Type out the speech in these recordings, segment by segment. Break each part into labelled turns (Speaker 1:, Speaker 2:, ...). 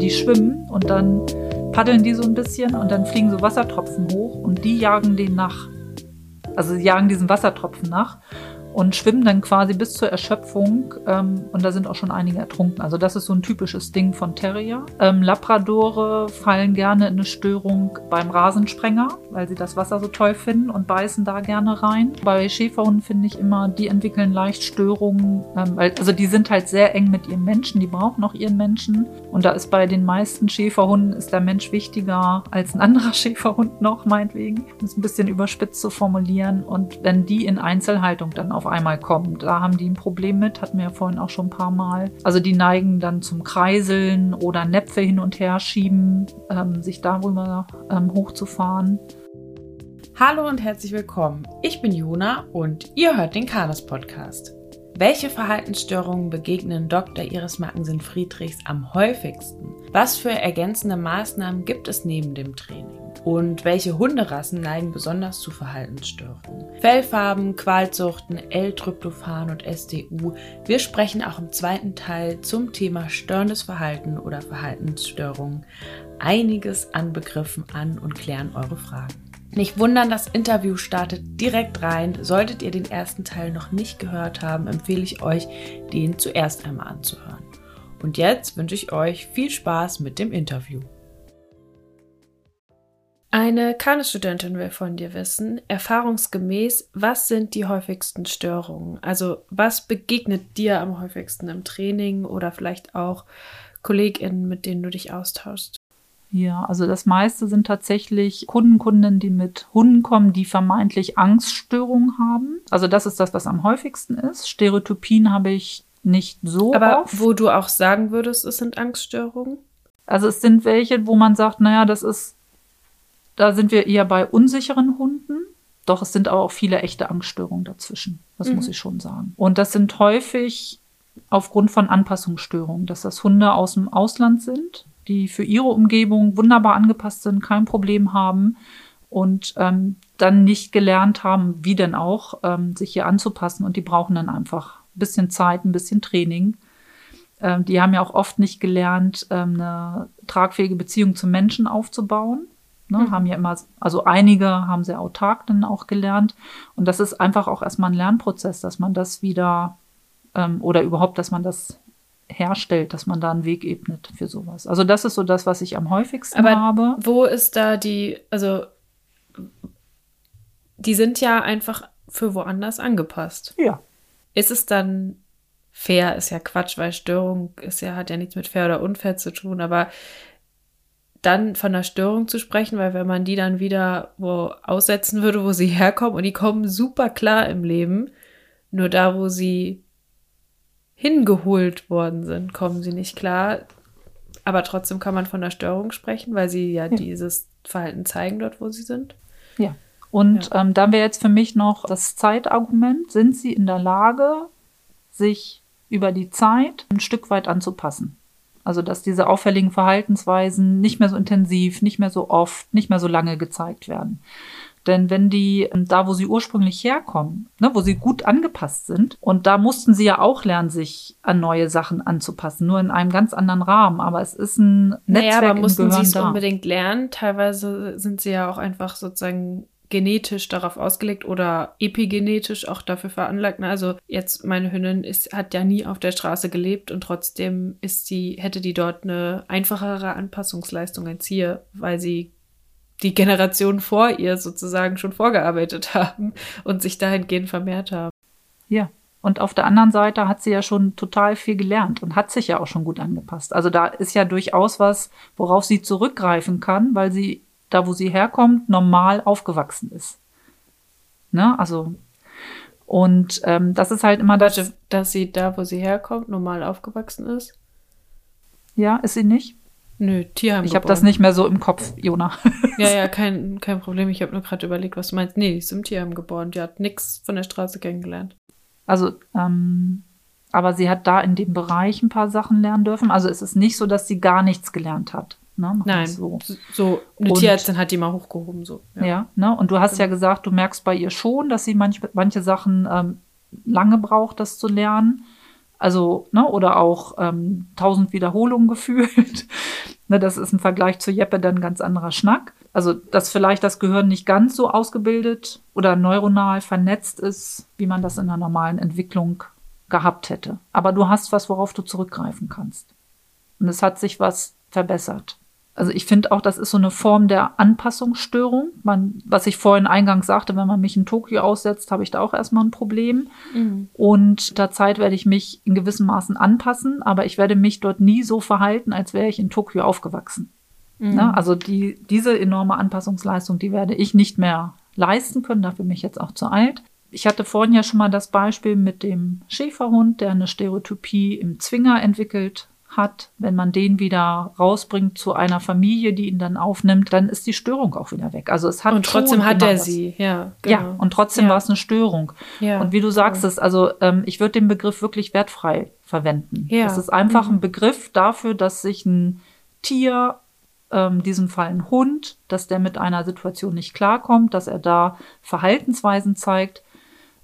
Speaker 1: die schwimmen und dann paddeln die so ein bisschen und dann fliegen so Wassertropfen hoch und die jagen den nach. Also sie jagen diesen Wassertropfen nach und schwimmen dann quasi bis zur Erschöpfung. Ähm, und da sind auch schon einige ertrunken. Also das ist so ein typisches Ding von Terrier. Ähm, Labradore fallen gerne in eine Störung beim Rasensprenger, weil sie das Wasser so toll finden und beißen da gerne rein. Bei Schäferhunden finde ich immer, die entwickeln leicht Störungen. Ähm, also die sind halt sehr eng mit ihrem Menschen, die brauchen auch ihren Menschen. Und da ist bei den meisten Schäferhunden ist der Mensch wichtiger als ein anderer Schäferhund noch, meinetwegen. Um es ein bisschen überspitzt zu formulieren. Und wenn die in Einzelhaltung dann auch auf einmal kommen. Da haben die ein Problem mit, hatten wir ja vorhin auch schon ein paar Mal. Also die neigen dann zum Kreiseln oder Näpfe hin und her schieben, ähm, sich darüber ähm, hochzufahren.
Speaker 2: Hallo und herzlich willkommen. Ich bin Jona und ihr hört den Kanos Podcast. Welche Verhaltensstörungen begegnen Dr. Iris Mackensen-Friedrichs am häufigsten? Was für ergänzende Maßnahmen gibt es neben dem Training? Und welche Hunderassen neigen besonders zu Verhaltensstörungen? Fellfarben, Qualzuchten, L-Tryptophan und SDU. Wir sprechen auch im zweiten Teil zum Thema störendes Verhalten oder Verhaltensstörungen einiges an Begriffen an und klären eure Fragen. Nicht wundern, das Interview startet direkt rein. Solltet ihr den ersten Teil noch nicht gehört haben, empfehle ich euch, den zuerst einmal anzuhören. Und jetzt wünsche ich euch viel Spaß mit dem Interview. Eine Kanestudentin will von dir wissen, erfahrungsgemäß, was sind die häufigsten Störungen? Also was begegnet dir am häufigsten im Training oder vielleicht auch KollegInnen, mit denen du dich austauschst?
Speaker 1: Ja, also das meiste sind tatsächlich Kunden, Kundinnen, die mit Hunden kommen, die vermeintlich Angststörungen haben. Also das ist das, was am häufigsten ist. Stereotypien habe ich nicht so
Speaker 2: Aber
Speaker 1: oft.
Speaker 2: wo du auch sagen würdest, es sind Angststörungen?
Speaker 1: Also es sind welche, wo man sagt, naja, das ist da sind wir eher bei unsicheren Hunden. Doch es sind aber auch viele echte Angststörungen dazwischen. Das mhm. muss ich schon sagen. Und das sind häufig aufgrund von Anpassungsstörungen, dass das Hunde aus dem Ausland sind, die für ihre Umgebung wunderbar angepasst sind, kein Problem haben und ähm, dann nicht gelernt haben, wie denn auch, ähm, sich hier anzupassen. Und die brauchen dann einfach ein bisschen Zeit, ein bisschen Training. Ähm, die haben ja auch oft nicht gelernt, ähm, eine tragfähige Beziehung zum Menschen aufzubauen. Ne, mhm. Haben ja immer, also einige haben sehr autark dann auch gelernt. Und das ist einfach auch erstmal ein Lernprozess, dass man das wieder ähm, oder überhaupt, dass man das herstellt, dass man da einen Weg ebnet für sowas. Also das ist so das, was ich am häufigsten
Speaker 2: Aber
Speaker 1: habe.
Speaker 2: Wo ist da die, also die sind ja einfach für woanders angepasst.
Speaker 1: Ja.
Speaker 2: Ist es dann fair, ist ja Quatsch, weil Störung ist ja, hat ja nichts mit fair oder unfair zu tun, aber dann von einer Störung zu sprechen, weil wenn man die dann wieder wo aussetzen würde, wo sie herkommen und die kommen super klar im Leben, nur da, wo sie hingeholt worden sind, kommen sie nicht klar. Aber trotzdem kann man von einer Störung sprechen, weil sie ja, ja. dieses Verhalten zeigen dort, wo sie sind.
Speaker 1: Ja. Und ja. ähm, dann wäre jetzt für mich noch das Zeitargument. Sind sie in der Lage, sich über die Zeit ein Stück weit anzupassen? Also, dass diese auffälligen Verhaltensweisen nicht mehr so intensiv, nicht mehr so oft, nicht mehr so lange gezeigt werden. Denn wenn die ähm, da, wo sie ursprünglich herkommen, ne, wo sie gut angepasst sind, und da mussten sie ja auch lernen, sich an neue Sachen anzupassen, nur in einem ganz anderen Rahmen. Aber es ist ein Netzwerk naja, aber
Speaker 2: mussten sie es unbedingt lernen? Teilweise sind sie ja auch einfach sozusagen genetisch darauf ausgelegt oder epigenetisch auch dafür veranlagt. Also jetzt meine Hündin ist, hat ja nie auf der Straße gelebt und trotzdem ist sie, hätte die dort eine einfachere Anpassungsleistung als hier, weil sie die Generation vor ihr sozusagen schon vorgearbeitet haben und sich dahingehend vermehrt haben.
Speaker 1: Ja. Und auf der anderen Seite hat sie ja schon total viel gelernt und hat sich ja auch schon gut angepasst. Also da ist ja durchaus was, worauf sie zurückgreifen kann, weil sie da wo sie herkommt, normal aufgewachsen ist. Ne? Also, und ähm, das ist halt immer
Speaker 2: das. dass sie da, wo sie herkommt, normal aufgewachsen ist?
Speaker 1: Ja, ist sie nicht?
Speaker 2: Nö, Tierheim.
Speaker 1: Ich habe das nicht mehr so im Kopf, Jona.
Speaker 2: ja, ja, kein, kein Problem. Ich habe nur gerade überlegt, was du meinst. Nee, die ist im Tierheim geboren. Die hat nichts von der Straße kennengelernt.
Speaker 1: Also, ähm, aber sie hat da in dem Bereich ein paar Sachen lernen dürfen. Also es ist nicht so, dass sie gar nichts gelernt hat.
Speaker 2: Ne? Nein, so. so eine und, Tierärztin hat die mal hochgehoben. So.
Speaker 1: Ja, ja ne? und du hast ja. ja genau. gesagt, du merkst bei ihr schon, dass sie manch, manche Sachen ähm, lange braucht, das zu lernen. Also, ne, oder auch ähm, 1000 Wiederholungen gefühlt. ne, das ist im Vergleich zu Jeppe dann ein ganz anderer Schnack. Also, dass vielleicht das Gehirn nicht ganz so ausgebildet oder neuronal vernetzt ist, wie man das in einer normalen Entwicklung gehabt hätte. Aber du hast was, worauf du zurückgreifen kannst. Und es hat sich was verbessert. Also ich finde auch, das ist so eine Form der Anpassungsstörung. Man, was ich vorhin eingangs sagte, wenn man mich in Tokio aussetzt, habe ich da auch erstmal ein Problem. Mhm. Und der Zeit werde ich mich in gewissem Maßen anpassen, aber ich werde mich dort nie so verhalten, als wäre ich in Tokio aufgewachsen. Mhm. Na, also die, diese enorme Anpassungsleistung, die werde ich nicht mehr leisten können, dafür bin ich jetzt auch zu alt. Ich hatte vorhin ja schon mal das Beispiel mit dem Schäferhund, der eine Stereotypie im Zwinger entwickelt hat, wenn man den wieder rausbringt zu einer Familie, die ihn dann aufnimmt, dann ist die Störung auch wieder weg. Also es hat
Speaker 2: und trotzdem hat er sie, ja.
Speaker 1: Genau. Ja, und trotzdem ja. war es eine Störung. Ja. Und wie du sagst es, also ähm, ich würde den Begriff wirklich wertfrei verwenden. Ja. Es ist einfach mhm. ein Begriff dafür, dass sich ein Tier, ähm, diesem Fall ein Hund, dass der mit einer Situation nicht klarkommt, dass er da Verhaltensweisen zeigt,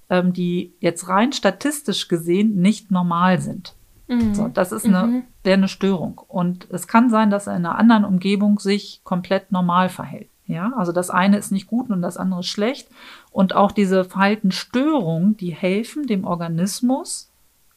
Speaker 1: ähm, die jetzt rein statistisch gesehen nicht normal sind. Mhm. So, das ist eine, mhm. wäre eine Störung. Und es kann sein, dass er in einer anderen Umgebung sich komplett normal verhält. Ja, also das eine ist nicht gut und das andere ist schlecht. Und auch diese Verhaltensstörungen, die helfen dem Organismus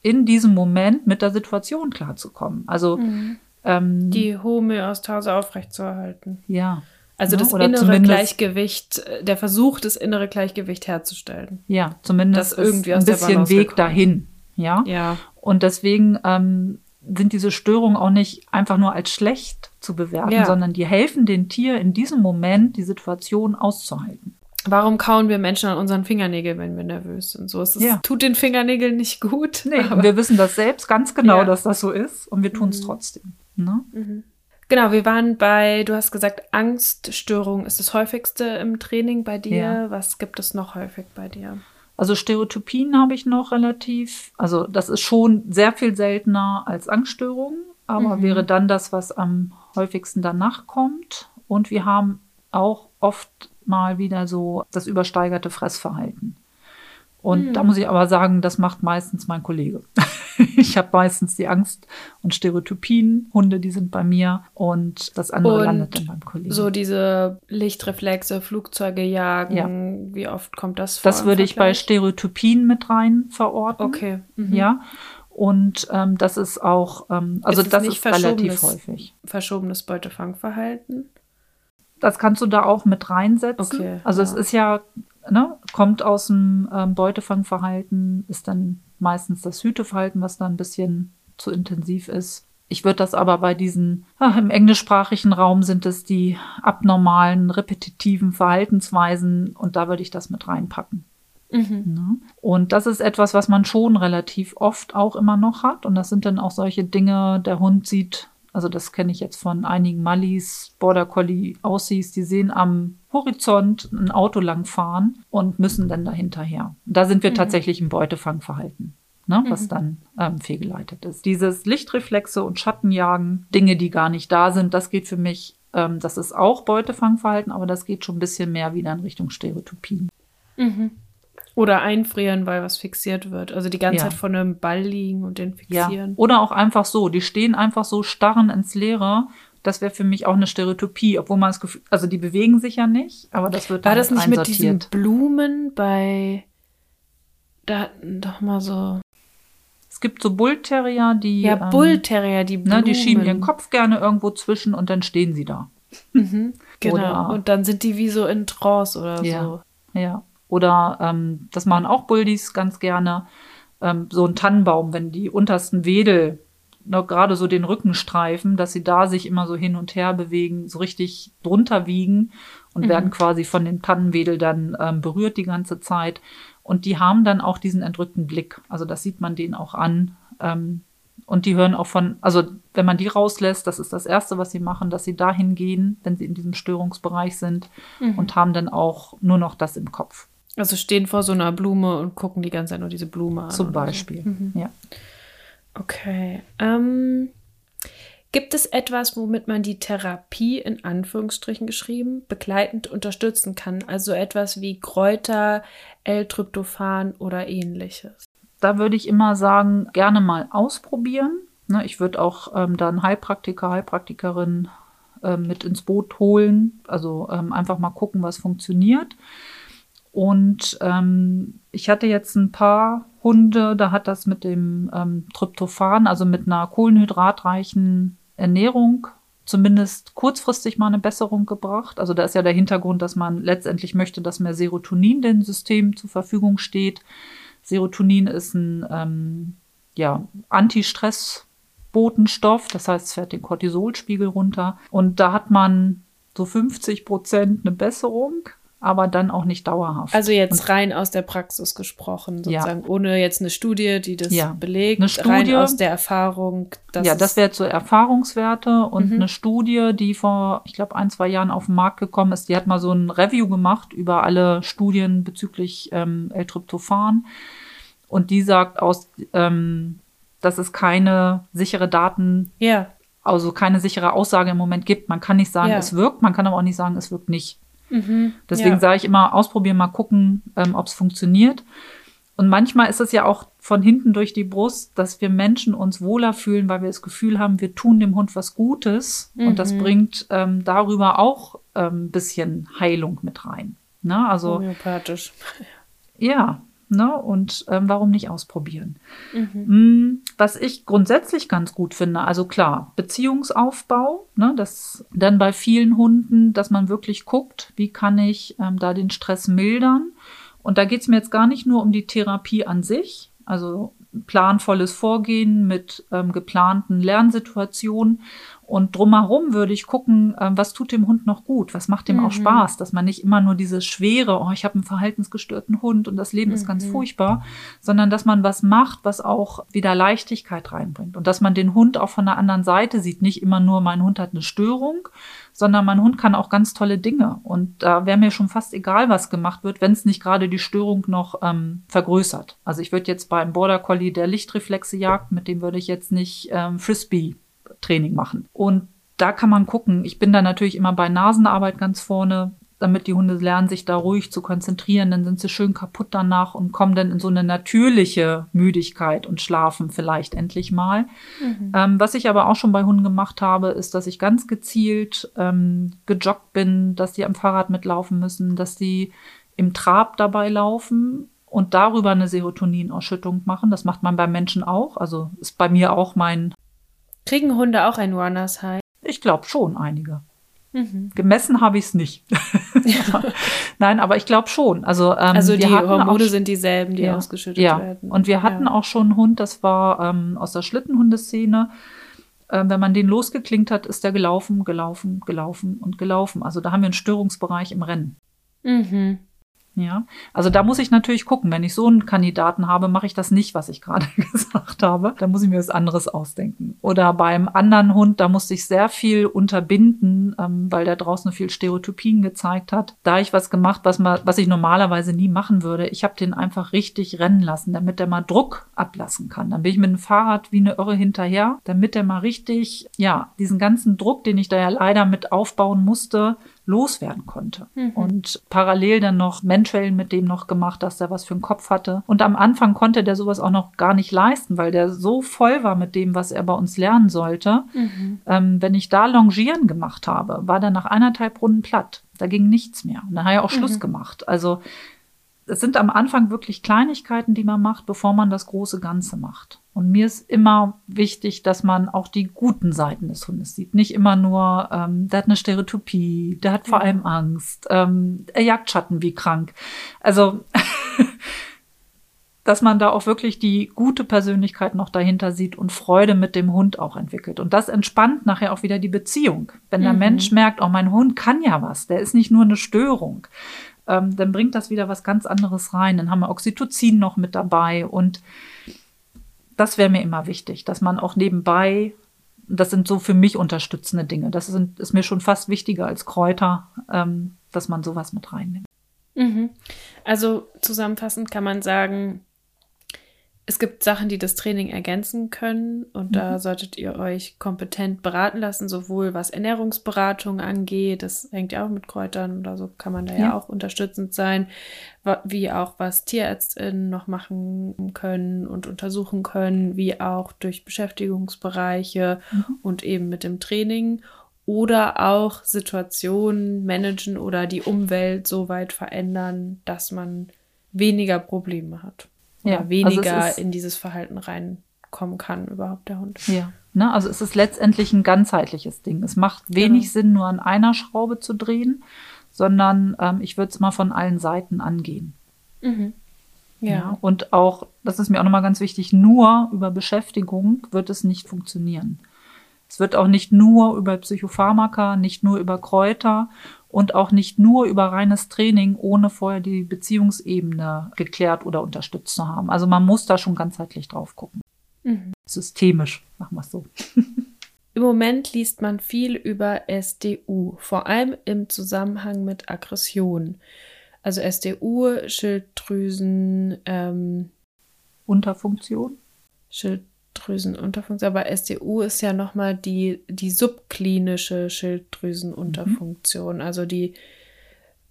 Speaker 1: in diesem Moment mit der Situation klarzukommen. Also
Speaker 2: mhm. ähm, die Homöostase aufrechtzuerhalten.
Speaker 1: Ja.
Speaker 2: Also ja, das innere Gleichgewicht, äh, der Versuch, das innere Gleichgewicht herzustellen.
Speaker 1: Ja, zumindest das irgendwie ein bisschen Weg dahin. Ja.
Speaker 2: ja.
Speaker 1: Und deswegen ähm, sind diese Störungen auch nicht einfach nur als schlecht zu bewerten, ja. sondern die helfen dem Tier in diesem Moment, die Situation auszuhalten.
Speaker 2: Warum kauen wir Menschen an unseren Fingernägeln, wenn wir nervös sind? So, es ist, ja. tut den Fingernägeln nicht gut.
Speaker 1: Nee, wir wissen das selbst ganz genau, ja. dass das so ist und wir tun es mhm. trotzdem. Ne?
Speaker 2: Mhm. Genau, wir waren bei, du hast gesagt, Angststörung ist das häufigste im Training bei dir. Ja. Was gibt es noch häufig bei dir?
Speaker 1: Also Stereotypien habe ich noch relativ, also das ist schon sehr viel seltener als Angststörungen, aber mhm. wäre dann das, was am häufigsten danach kommt. Und wir haben auch oft mal wieder so das übersteigerte Fressverhalten. Und mhm. da muss ich aber sagen, das macht meistens mein Kollege. ich habe meistens die Angst und Stereotypien. Hunde, die sind bei mir und das andere und landet dann beim Kollegen.
Speaker 2: So diese Lichtreflexe, Flugzeuge jagen, ja. wie oft kommt das vor?
Speaker 1: Das würde ich bei Stereotypien mit rein verorten.
Speaker 2: Okay.
Speaker 1: Mhm. Ja. Und ähm, das ist auch, ähm, also ist das ist relativ häufig.
Speaker 2: Verschobenes Beutefangverhalten?
Speaker 1: Das kannst du da auch mit reinsetzen. Okay, also ja. es ist ja ne, kommt aus dem ähm, Beutefangverhalten, ist dann meistens das Hüteverhalten, was da ein bisschen zu intensiv ist. Ich würde das aber bei diesen, ach, im englischsprachigen Raum sind es die abnormalen, repetitiven Verhaltensweisen und da würde ich das mit reinpacken. Mhm. Ne? Und das ist etwas, was man schon relativ oft auch immer noch hat. Und das sind dann auch solche Dinge, der Hund sieht also das kenne ich jetzt von einigen Mallis, Border Collie Aussies, die sehen am Horizont ein Auto langfahren und müssen dann dahinterher. Da sind wir mhm. tatsächlich im Beutefangverhalten. Ne, was mhm. dann ähm, fehlgeleitet ist. Dieses Lichtreflexe und Schattenjagen, Dinge, die gar nicht da sind, das geht für mich, ähm, das ist auch Beutefangverhalten, aber das geht schon ein bisschen mehr wieder in Richtung Stereotypien.
Speaker 2: Mhm. Oder einfrieren, weil was fixiert wird. Also die ganze ja. Zeit vor einem Ball liegen und den fixieren.
Speaker 1: Ja. Oder auch einfach so. Die stehen einfach so starren ins Leere. Das wäre für mich auch eine Stereotypie, obwohl man das Gefühl, also die bewegen sich ja nicht, aber das wird
Speaker 2: dann War das nicht mit diesen Blumen bei, da hatten doch mal so.
Speaker 1: Es gibt so Bullterrier, die.
Speaker 2: Ja, ähm, Bullterrier, die Blumen.
Speaker 1: Ne, die schieben ihren Kopf gerne irgendwo zwischen und dann stehen sie da.
Speaker 2: Mhm, genau. Oder, und dann sind die wie so in Trance oder
Speaker 1: ja,
Speaker 2: so.
Speaker 1: Ja. Oder ähm, das machen auch Buldies ganz gerne. Ähm, so ein Tannenbaum, wenn die untersten Wedel noch gerade so den Rücken streifen, dass sie da sich immer so hin und her bewegen, so richtig drunter wiegen und mhm. werden quasi von dem Tannenwedel dann ähm, berührt die ganze Zeit. Und die haben dann auch diesen entrückten Blick. Also das sieht man denen auch an. Ähm, und die hören auch von, also wenn man die rauslässt, das ist das Erste, was sie machen, dass sie dahin gehen, wenn sie in diesem Störungsbereich sind mhm. und haben dann auch nur noch das im Kopf.
Speaker 2: Also stehen vor so einer Blume und gucken die ganze Zeit nur diese Blume an.
Speaker 1: Zum Beispiel, so. mhm. ja.
Speaker 2: Okay. Ähm, gibt es etwas, womit man die Therapie in Anführungsstrichen geschrieben begleitend unterstützen kann? Also etwas wie Kräuter, L-Tryptophan oder ähnliches?
Speaker 1: da würde ich immer sagen, gerne mal ausprobieren. Ne, ich würde auch ähm, dann Heilpraktiker, Heilpraktikerin äh, mit ins Boot holen. Also ähm, einfach mal gucken, was funktioniert. Und ähm, ich hatte jetzt ein paar Hunde, da hat das mit dem ähm, Tryptophan, also mit einer kohlenhydratreichen Ernährung, zumindest kurzfristig mal eine Besserung gebracht. Also da ist ja der Hintergrund, dass man letztendlich möchte, dass mehr Serotonin dem System zur Verfügung steht. Serotonin ist ein ähm, ja, Antistress-Botenstoff, das heißt, es fährt den Cortisolspiegel runter. Und da hat man so 50 Prozent eine Besserung aber dann auch nicht dauerhaft.
Speaker 2: Also jetzt und, rein aus der Praxis gesprochen, sozusagen, ja. ohne jetzt eine Studie, die das ja. belegt,
Speaker 1: eine Studie,
Speaker 2: rein aus der Erfahrung.
Speaker 1: ja, das wäre so Erfahrungswerte und mhm. eine Studie, die vor, ich glaube, ein, zwei Jahren auf den Markt gekommen ist, die hat mal so ein Review gemacht über alle Studien bezüglich ähm, L-Tryptophan und die sagt aus, ähm, dass es keine sichere Daten
Speaker 2: ja.
Speaker 1: also keine sichere Aussage im Moment gibt. Man kann nicht sagen, ja. es wirkt, man kann aber auch nicht sagen, es wirkt nicht. Mhm, Deswegen ja. sage ich immer, ausprobieren, mal gucken, ähm, ob es funktioniert. Und manchmal ist es ja auch von hinten durch die Brust, dass wir Menschen uns wohler fühlen, weil wir das Gefühl haben, wir tun dem Hund was Gutes. Mhm. Und das mhm. bringt ähm, darüber auch ein ähm, bisschen Heilung mit rein. Ne? Also,
Speaker 2: Homöopathisch.
Speaker 1: Ja, Ne? Und ähm, warum nicht ausprobieren? Mhm. Mm, was ich grundsätzlich ganz gut finde, also klar, Beziehungsaufbau, ne? das dann bei vielen Hunden, dass man wirklich guckt, wie kann ich ähm, da den Stress mildern. Und da geht es mir jetzt gar nicht nur um die Therapie an sich, also planvolles Vorgehen mit ähm, geplanten Lernsituationen, und drumherum würde ich gucken, äh, was tut dem Hund noch gut, was macht dem mhm. auch Spaß, dass man nicht immer nur diese schwere, oh, ich habe einen verhaltensgestörten Hund und das Leben mhm. ist ganz mhm. furchtbar, sondern dass man was macht, was auch wieder Leichtigkeit reinbringt und dass man den Hund auch von der anderen Seite sieht, nicht immer nur, mein Hund hat eine Störung, sondern mein Hund kann auch ganz tolle Dinge und da wäre mir schon fast egal, was gemacht wird, wenn es nicht gerade die Störung noch ähm, vergrößert. Also ich würde jetzt beim Border Collie der Lichtreflexe jagt, mit dem würde ich jetzt nicht ähm, Frisbee Training machen. Und da kann man gucken. Ich bin da natürlich immer bei Nasenarbeit ganz vorne, damit die Hunde lernen, sich da ruhig zu konzentrieren. Dann sind sie schön kaputt danach und kommen dann in so eine natürliche Müdigkeit und schlafen vielleicht endlich mal. Mhm. Ähm, was ich aber auch schon bei Hunden gemacht habe, ist, dass ich ganz gezielt ähm, gejoggt bin, dass die am Fahrrad mitlaufen müssen, dass die im Trab dabei laufen und darüber eine Serotoninausschüttung machen. Das macht man beim Menschen auch. Also ist bei mir auch mein
Speaker 2: Kriegen Hunde auch ein Runners High?
Speaker 1: Ich glaube schon einige. Mhm. Gemessen habe ich es nicht. Ja. Nein, aber ich glaube schon. Also, ähm,
Speaker 2: also die Hormone sind dieselben, die ja, ausgeschüttet
Speaker 1: ja.
Speaker 2: werden.
Speaker 1: Und wir hatten auch schon einen Hund, das war ähm, aus der Schlittenhundeszene. Ähm, wenn man den losgeklingt hat, ist der gelaufen, gelaufen, gelaufen und gelaufen. Also da haben wir einen Störungsbereich im Rennen. Mhm. Ja, also da muss ich natürlich gucken. Wenn ich so einen Kandidaten habe, mache ich das nicht, was ich gerade gesagt habe. Da muss ich mir was anderes ausdenken. Oder beim anderen Hund, da musste ich sehr viel unterbinden, ähm, weil der draußen viel Stereotypien gezeigt hat. Da ich was gemacht, was, man, was ich normalerweise nie machen würde. Ich habe den einfach richtig rennen lassen, damit der mal Druck ablassen kann. Dann bin ich mit dem Fahrrad wie eine Irre hinterher, damit der mal richtig, ja, diesen ganzen Druck, den ich da ja leider mit aufbauen musste, loswerden konnte. Mhm. Und parallel dann noch Menschwellen mit dem noch gemacht, dass der was für einen Kopf hatte. Und am Anfang konnte der sowas auch noch gar nicht leisten, weil der so voll war mit dem, was er bei uns lernen sollte. Mhm. Ähm, wenn ich da Longieren gemacht habe, war der nach eineinhalb Runden platt. Da ging nichts mehr. Und dann hat er auch Schluss mhm. gemacht. Also es sind am Anfang wirklich Kleinigkeiten, die man macht, bevor man das große Ganze macht. Und mir ist immer wichtig, dass man auch die guten Seiten des Hundes sieht. Nicht immer nur, ähm, der hat eine Stereotypie, der hat vor allem Angst, ähm, er jagt Schatten wie krank. Also, dass man da auch wirklich die gute Persönlichkeit noch dahinter sieht und Freude mit dem Hund auch entwickelt. Und das entspannt nachher auch wieder die Beziehung. Wenn der mhm. Mensch merkt, oh, mein Hund kann ja was, der ist nicht nur eine Störung, ähm, dann bringt das wieder was ganz anderes rein. Dann haben wir Oxytocin noch mit dabei und das wäre mir immer wichtig, dass man auch nebenbei, das sind so für mich unterstützende Dinge. Das sind, ist mir schon fast wichtiger als Kräuter, ähm, dass man sowas mit reinnimmt.
Speaker 2: Mhm. Also zusammenfassend kann man sagen, Es gibt Sachen, die das Training ergänzen können und mhm. da solltet ihr euch kompetent beraten lassen, sowohl was Ernährungsberatung angeht, das hängt ja auch mit Kräutern oder so, kann man da ja, ja auch unterstützend sein, wie auch was TierärztInnen noch machen können und untersuchen können, wie auch durch Beschäftigungsbereiche mhm. und eben mit dem Training oder auch Situationen managen oder die Umwelt so weit verändern, dass man weniger Probleme hat. Ja, also weniger also in dieses Verhalten reinkommen kann, überhaupt der Hund.
Speaker 1: Ja. Ne, also es ist letztendlich ein ganzheitliches Ding. Es macht wenig genau. Sinn, nur an einer Schraube zu drehen, sondern ähm, ich würde es mal von allen Seiten angehen. Mhm. Ja. ja. Und auch, das ist mir auch nochmal ganz wichtig, nur über Beschäftigung wird es nicht funktionieren. Es wird auch nicht nur über Psychopharmaka, nicht nur über Kräuter und auch nicht nur über reines Training, ohne vorher die Beziehungsebene geklärt oder unterstützt zu haben. Also man muss da schon ganzheitlich drauf gucken. Mhm. Systemisch, machen wir es so.
Speaker 2: Im Moment liest man viel über SDU, vor allem im Zusammenhang mit Aggression. Also SDU, Schilddrüsen, ähm,
Speaker 1: Unterfunktion.
Speaker 2: Schild Schilddrüsenunterfunktion, aber SDU ist ja nochmal die, die subklinische Schilddrüsenunterfunktion, mhm. also die,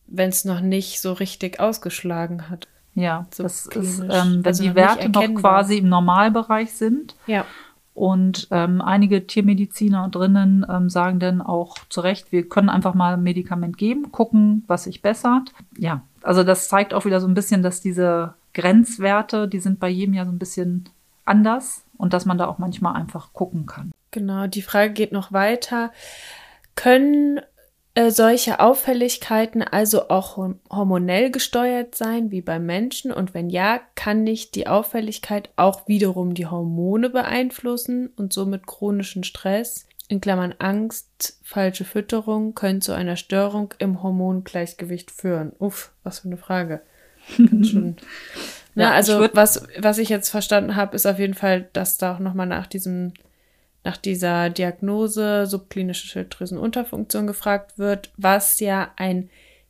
Speaker 2: wenn es noch nicht so richtig ausgeschlagen hat.
Speaker 1: Ja, das ist, ähm, wenn also die Werte noch quasi im Normalbereich sind.
Speaker 2: Ja.
Speaker 1: Und ähm, einige Tiermediziner drinnen ähm, sagen dann auch zu Recht, wir können einfach mal ein Medikament geben, gucken, was sich bessert. Ja, also das zeigt auch wieder so ein bisschen, dass diese Grenzwerte, die sind bei jedem ja so ein bisschen anders und dass man da auch manchmal einfach gucken kann.
Speaker 2: Genau, die Frage geht noch weiter. Können äh, solche Auffälligkeiten also auch hormonell gesteuert sein, wie beim Menschen? Und wenn ja, kann nicht die Auffälligkeit auch wiederum die Hormone beeinflussen und somit chronischen Stress, in Klammern Angst, falsche Fütterung, können zu einer Störung im Hormongleichgewicht führen? Uff, was für eine Frage. Ganz schön. Ne, ja, also was, was ich jetzt verstanden habe, ist auf jeden Fall, dass da auch nochmal nach diesem, nach dieser Diagnose subklinische Schilddrüsenunterfunktion gefragt wird, was ja ein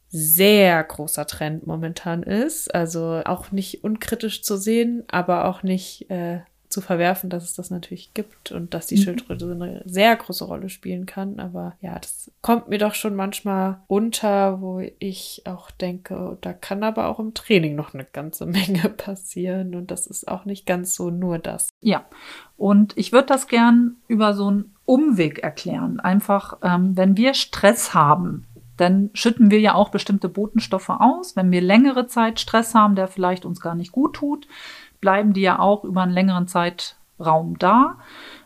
Speaker 2: sehr großer Trend momentan ist. Also auch nicht unkritisch zu sehen, aber auch nicht äh, zu verwerfen, dass es das natürlich gibt und dass die mhm. Schilddrüse eine sehr große Rolle spielen kann. Aber ja, das kommt mir doch schon manchmal unter, wo ich auch denke, da kann aber auch im Training noch eine ganze Menge passieren und das ist auch nicht ganz so nur das.
Speaker 1: Ja, und ich würde das gern über so einen Umweg erklären. Einfach, ähm, wenn wir Stress haben, dann schütten wir ja auch bestimmte Botenstoffe aus. Wenn wir längere Zeit Stress haben, der vielleicht uns gar nicht gut tut, bleiben die ja auch über einen längeren Zeitraum da.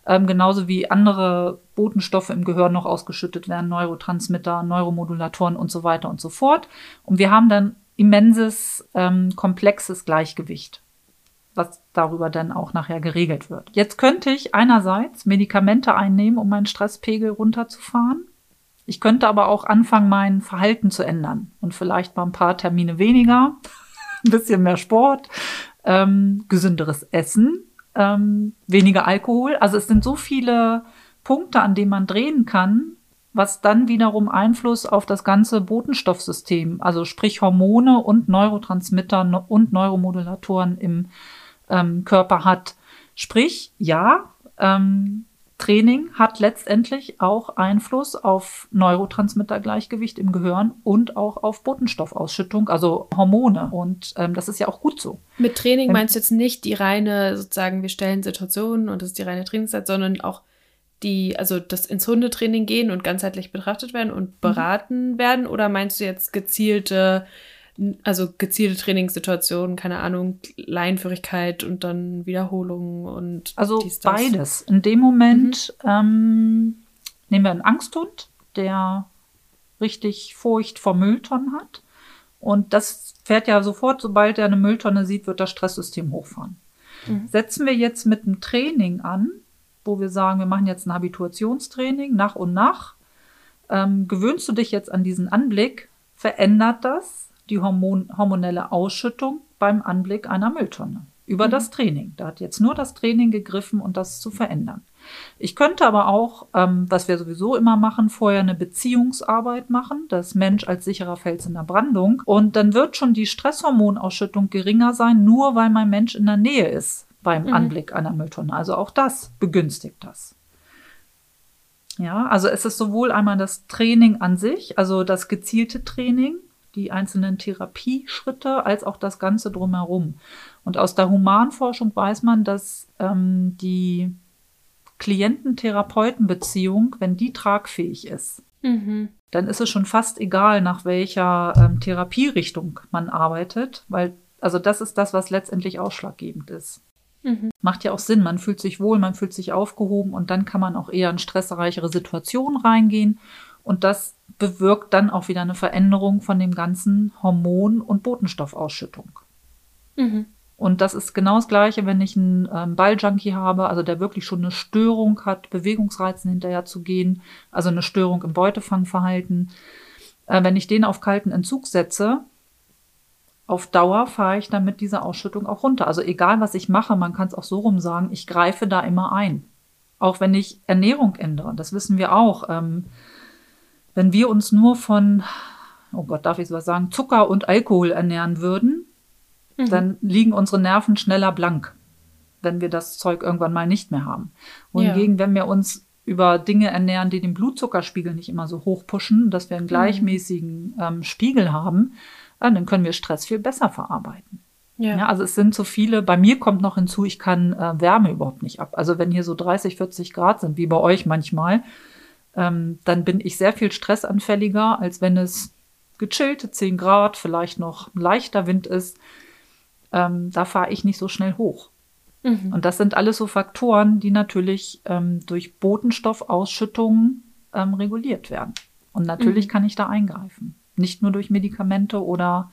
Speaker 1: Ähm, genauso wie andere Botenstoffe im Gehirn noch ausgeschüttet werden, Neurotransmitter, Neuromodulatoren und so weiter und so fort. Und wir haben dann immenses, ähm, komplexes Gleichgewicht, was darüber dann auch nachher geregelt wird. Jetzt könnte ich einerseits Medikamente einnehmen, um meinen Stresspegel runterzufahren. Ich könnte aber auch anfangen, mein Verhalten zu ändern und vielleicht mal ein paar Termine weniger, ein bisschen mehr Sport, ähm, gesünderes Essen, ähm, weniger Alkohol. Also es sind so viele Punkte, an denen man drehen kann, was dann wiederum Einfluss auf das ganze Botenstoffsystem, also sprich Hormone und Neurotransmitter und Neuromodulatoren im ähm, Körper hat. Sprich, ja, ähm, Training hat letztendlich auch Einfluss auf Neurotransmittergleichgewicht im Gehirn und auch auf Botenstoffausschüttung, also Hormone. Und ähm, das ist ja auch gut so.
Speaker 2: Mit Training Wenn, meinst du jetzt nicht die reine, sozusagen, wir stellen Situationen und das ist die reine Trainingszeit, sondern auch die, also das ins Hundetraining gehen und ganzheitlich betrachtet werden und mhm. beraten mhm. werden? Oder meinst du jetzt gezielte also gezielte Trainingssituationen, keine Ahnung, Leinführigkeit und dann Wiederholungen und
Speaker 1: also dies, beides. In dem Moment mhm. ähm, nehmen wir einen Angsthund, der richtig Furcht vor Mülltonnen hat. Und das fährt ja sofort, sobald er eine Mülltonne sieht, wird das Stresssystem hochfahren. Mhm. Setzen wir jetzt mit einem Training an, wo wir sagen, wir machen jetzt ein Habituationstraining nach und nach, ähm, gewöhnst du dich jetzt an diesen Anblick, verändert das die Hormon hormonelle Ausschüttung beim Anblick einer Mülltonne über mhm. das Training. Da hat jetzt nur das Training gegriffen und um das zu verändern. Ich könnte aber auch, ähm, was wir sowieso immer machen, vorher eine Beziehungsarbeit machen, das Mensch als sicherer Fels in der Brandung. Und dann wird schon die Stresshormonausschüttung geringer sein, nur weil mein Mensch in der Nähe ist. beim
Speaker 2: Mhm.
Speaker 1: Anblick einer Mülltonne. Also auch das begünstigt das. Ja, also es ist sowohl einmal das Training an sich, also das gezielte Training, die einzelnen Therapieschritte, als auch das Ganze drumherum. Und aus der Humanforschung weiß man, dass ähm, die Klienten-Therapeuten-Beziehung, wenn die tragfähig ist,
Speaker 2: Mhm.
Speaker 1: dann ist es schon fast egal, nach welcher ähm, Therapierichtung man arbeitet, weil also das ist das, was letztendlich ausschlaggebend ist.
Speaker 2: Mhm.
Speaker 1: Macht ja auch Sinn, man fühlt sich wohl, man fühlt sich aufgehoben und dann kann man auch eher in stressreichere Situationen reingehen und das bewirkt dann auch wieder eine Veränderung von dem ganzen Hormon- und Botenstoffausschüttung.
Speaker 2: Mhm.
Speaker 1: Und das ist genau das Gleiche, wenn ich einen ähm, Balljunkie habe, also der wirklich schon eine Störung hat, Bewegungsreizen hinterher zu gehen, also eine Störung im Beutefangverhalten. Äh, wenn ich den auf kalten Entzug setze, auf Dauer fahre ich dann mit dieser Ausschüttung auch runter. Also egal, was ich mache, man kann es auch so rum sagen, ich greife da immer ein. Auch wenn ich Ernährung ändere, das wissen wir auch. Ähm, wenn wir uns nur von, oh Gott, darf ich was sagen, Zucker und Alkohol ernähren würden,
Speaker 2: Mhm.
Speaker 1: dann liegen unsere Nerven schneller blank, wenn wir das Zeug irgendwann mal nicht mehr haben. Wohingegen, wenn wir uns über Dinge ernähren, die den Blutzuckerspiegel nicht immer so hoch pushen, dass wir einen gleichmäßigen ähm, Spiegel haben, äh, dann können wir Stress viel besser verarbeiten.
Speaker 2: Ja.
Speaker 1: Ja, also es sind so viele, bei mir kommt noch hinzu, ich kann äh, Wärme überhaupt nicht ab. Also wenn hier so 30, 40 Grad sind, wie bei euch manchmal, ähm, dann bin ich sehr viel stressanfälliger, als wenn es gechillte 10 Grad, vielleicht noch ein leichter Wind ist. Ähm, da fahre ich nicht so schnell hoch.
Speaker 2: Mhm.
Speaker 1: Und das sind alles so Faktoren, die natürlich ähm, durch Botenstoffausschüttungen ähm, reguliert werden. Und natürlich
Speaker 2: Mhm.
Speaker 1: kann ich da eingreifen. Nicht nur durch Medikamente oder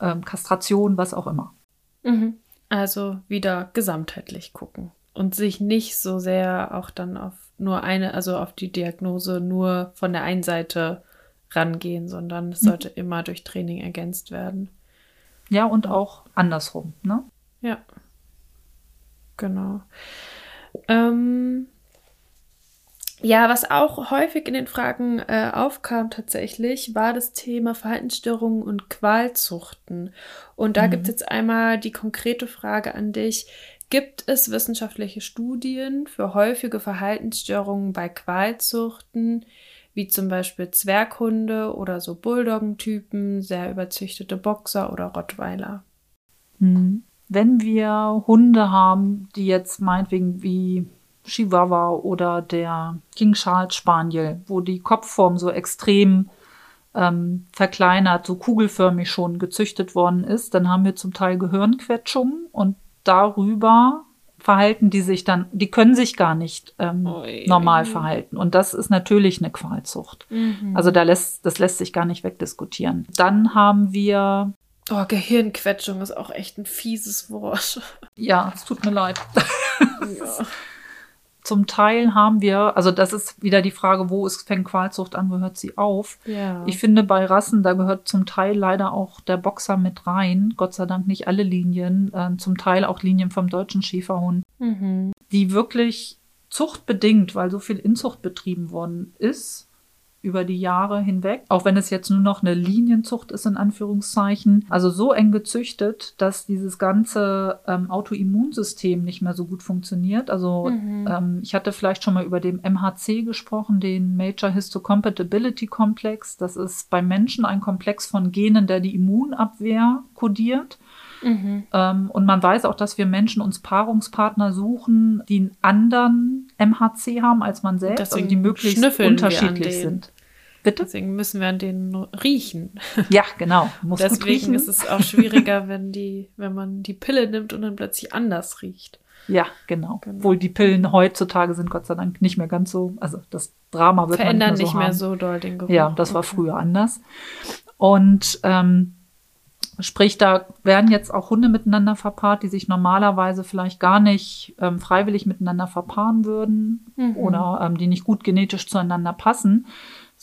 Speaker 1: ähm, Kastration, was auch immer.
Speaker 2: Mhm. Also wieder gesamtheitlich gucken und sich nicht so sehr auch dann auf nur eine, also auf die Diagnose nur von der einen Seite rangehen, sondern es
Speaker 1: Mhm.
Speaker 2: sollte immer durch Training ergänzt werden.
Speaker 1: Ja, und auch andersrum. Ne?
Speaker 2: Ja. Genau. Ähm, ja, was auch häufig in den Fragen äh, aufkam tatsächlich, war das Thema Verhaltensstörungen und Qualzuchten. Und da
Speaker 1: Mhm.
Speaker 2: gibt es jetzt einmal die konkrete Frage an dich. Gibt es wissenschaftliche Studien für häufige Verhaltensstörungen bei Qualzuchten, wie zum Beispiel Zwerghunde oder so Bulldoggentypen, sehr überzüchtete Boxer oder Rottweiler?
Speaker 1: Hm. Wenn wir Hunde haben, die jetzt meinetwegen wie Chihuahua oder der King Charles Spaniel, wo die Kopfform so extrem ähm, verkleinert, so kugelförmig schon gezüchtet worden ist, dann haben wir zum Teil Gehirnquetschungen und darüber verhalten die sich dann, die können sich gar nicht ähm, normal verhalten. Und das ist natürlich eine Qualzucht.
Speaker 2: Mhm.
Speaker 1: Also da lässt, das lässt sich gar nicht wegdiskutieren. Dann haben wir,
Speaker 2: Oh, Gehirnquetschung ist auch echt ein fieses Wort.
Speaker 1: ja, es tut mir leid.
Speaker 2: ja.
Speaker 1: Zum Teil haben wir, also das ist wieder die Frage, wo ist, fängt Qualzucht an, wo hört sie auf?
Speaker 2: ja.
Speaker 1: Ich finde bei Rassen, da gehört zum Teil leider auch der Boxer mit rein. Gott sei Dank nicht alle Linien, äh, zum Teil auch Linien vom deutschen Schäferhund,
Speaker 2: mhm.
Speaker 1: die wirklich zuchtbedingt, weil so viel Inzucht betrieben worden ist, über die Jahre hinweg, auch wenn es jetzt nur noch eine Linienzucht ist, in Anführungszeichen, also so eng gezüchtet, dass dieses ganze ähm, Autoimmunsystem nicht mehr so gut funktioniert. Also
Speaker 2: Mhm.
Speaker 1: ähm, ich hatte vielleicht schon mal über den MHC gesprochen, den Major Histocompatibility Complex. Das ist beim Menschen ein Komplex von Genen, der die Immunabwehr kodiert.
Speaker 2: Mhm.
Speaker 1: Ähm, und man weiß auch, dass wir Menschen uns Paarungspartner suchen, die einen anderen MHC haben als man selbst,
Speaker 2: Deswegen
Speaker 1: also die möglichst unterschiedlich sind. Bitte?
Speaker 2: Deswegen müssen wir an denen riechen.
Speaker 1: Ja, genau. Muss
Speaker 2: Deswegen
Speaker 1: riechen.
Speaker 2: ist es auch schwieriger, wenn die, wenn man die Pille nimmt und dann plötzlich anders riecht.
Speaker 1: ja, genau.
Speaker 2: Genau.
Speaker 1: Obwohl die Pillen heutzutage sind Gott sei Dank nicht mehr ganz so, also das Drama wird
Speaker 2: Verändern
Speaker 1: man nicht
Speaker 2: nicht
Speaker 1: mehr,
Speaker 2: mehr
Speaker 1: so haben.
Speaker 2: so doll den Geruch.
Speaker 1: Ja, das war
Speaker 2: Okay.
Speaker 1: früher anders. Und ähm, sprich, da werden jetzt auch Hunde miteinander verpaart, die sich normalerweise vielleicht gar nicht ähm, freiwillig miteinander verpaaren würden
Speaker 2: Mhm.
Speaker 1: oder ähm, die nicht gut genetisch zueinander passen,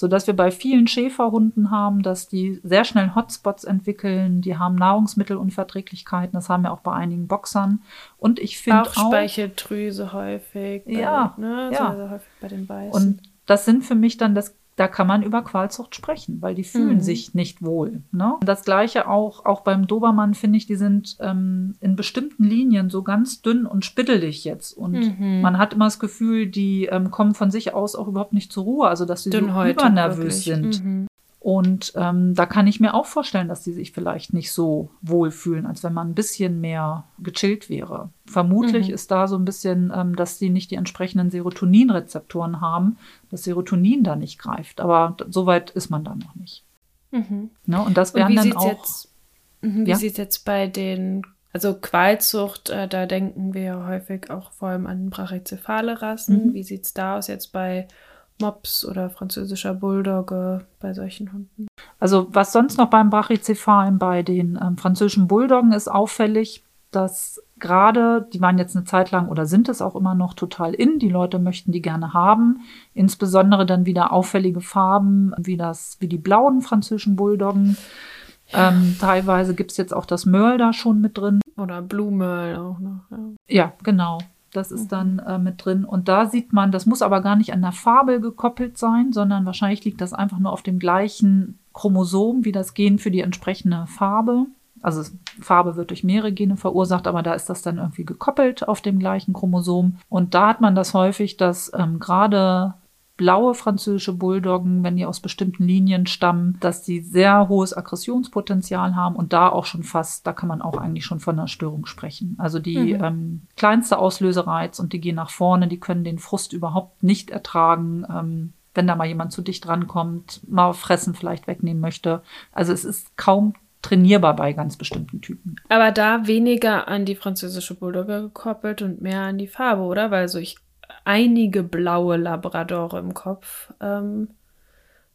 Speaker 1: so dass wir bei vielen Schäferhunden haben, dass die sehr schnell Hotspots entwickeln, die haben Nahrungsmittelunverträglichkeiten, das haben wir auch bei einigen Boxern. Und ich finde auch,
Speaker 2: Bauchspeicheldrüse häufig. Bei,
Speaker 1: Ja,
Speaker 2: Ne,
Speaker 1: ja.
Speaker 2: Sehr häufig bei den Weißen.
Speaker 1: Und das sind für mich dann das, da kann man über Qualzucht sprechen, weil die fühlen
Speaker 2: Mhm.
Speaker 1: sich nicht wohl. Ne? Das gleiche auch, auch beim Dobermann finde ich, die sind ähm, in bestimmten Linien so ganz dünn und spittelig jetzt. Und
Speaker 2: Mhm.
Speaker 1: man hat immer das Gefühl, die ähm, kommen von sich aus auch überhaupt nicht zur Ruhe, also dass sie so übernervös
Speaker 2: wirklich.
Speaker 1: sind.
Speaker 2: Mhm.
Speaker 1: Und ähm, da kann ich mir auch vorstellen, dass die sich vielleicht nicht so wohl fühlen, als wenn man ein bisschen mehr gechillt wäre. Vermutlich
Speaker 2: Mhm.
Speaker 1: ist da so ein bisschen, ähm, dass die nicht die entsprechenden Serotoninrezeptoren haben, dass Serotonin da nicht greift. Aber d- so weit ist man da noch nicht.
Speaker 2: Mhm.
Speaker 1: Ne? Und das wären dann auch.
Speaker 2: jetzt, mhm, wie
Speaker 1: Ja?
Speaker 2: sieht's jetzt bei den, also Qualzucht, äh, da denken wir häufig auch vor allem an brachycephale Rassen.
Speaker 1: Mhm.
Speaker 2: Wie sieht's da aus jetzt bei Mops oder französischer Bulldogge bei solchen Hunden?
Speaker 1: Also was sonst noch beim Brachycephalen bei den ähm, französischen Bulldoggen ist auffällig, dass gerade, die waren jetzt eine Zeit lang oder sind es auch immer noch total in, die Leute möchten die gerne haben, insbesondere dann wieder auffällige Farben, wie das, wie die blauen französischen Bulldoggen. Ähm, teilweise gibt's jetzt auch das Merle da schon mit drin.
Speaker 2: Oder Blue Merle auch noch. Ja.
Speaker 1: Ja, genau. Das ist dann äh, mit drin. Und da sieht man, das muss aber gar nicht an der Farbe gekoppelt sein, sondern wahrscheinlich liegt das einfach nur auf dem gleichen Chromosom wie das Gen für die entsprechende Farbe. Also Farbe wird durch mehrere Gene verursacht, aber da ist das dann irgendwie gekoppelt auf dem gleichen Chromosom. Und da hat man das häufig, dass ähm, gerade blaue französische Bulldoggen, wenn die aus bestimmten Linien stammen, dass die sehr hohes Aggressionspotenzial haben und da auch schon fast, da kann man auch eigentlich schon von einer Störung sprechen. Also die
Speaker 2: Mhm.
Speaker 1: ähm, kleinste Auslösereiz und die gehen nach vorne, die können den Frust überhaupt nicht ertragen. Ähm, wenn da mal jemand zu dicht rankommt, mal fressen vielleicht wegnehmen möchte. Also es ist kaum trainierbar bei ganz bestimmten Typen.
Speaker 2: Aber da weniger an die französische Bulldogge gekoppelt und mehr an die Farbe, oder? Weil so ich einige blaue Labradore im Kopf. Ähm,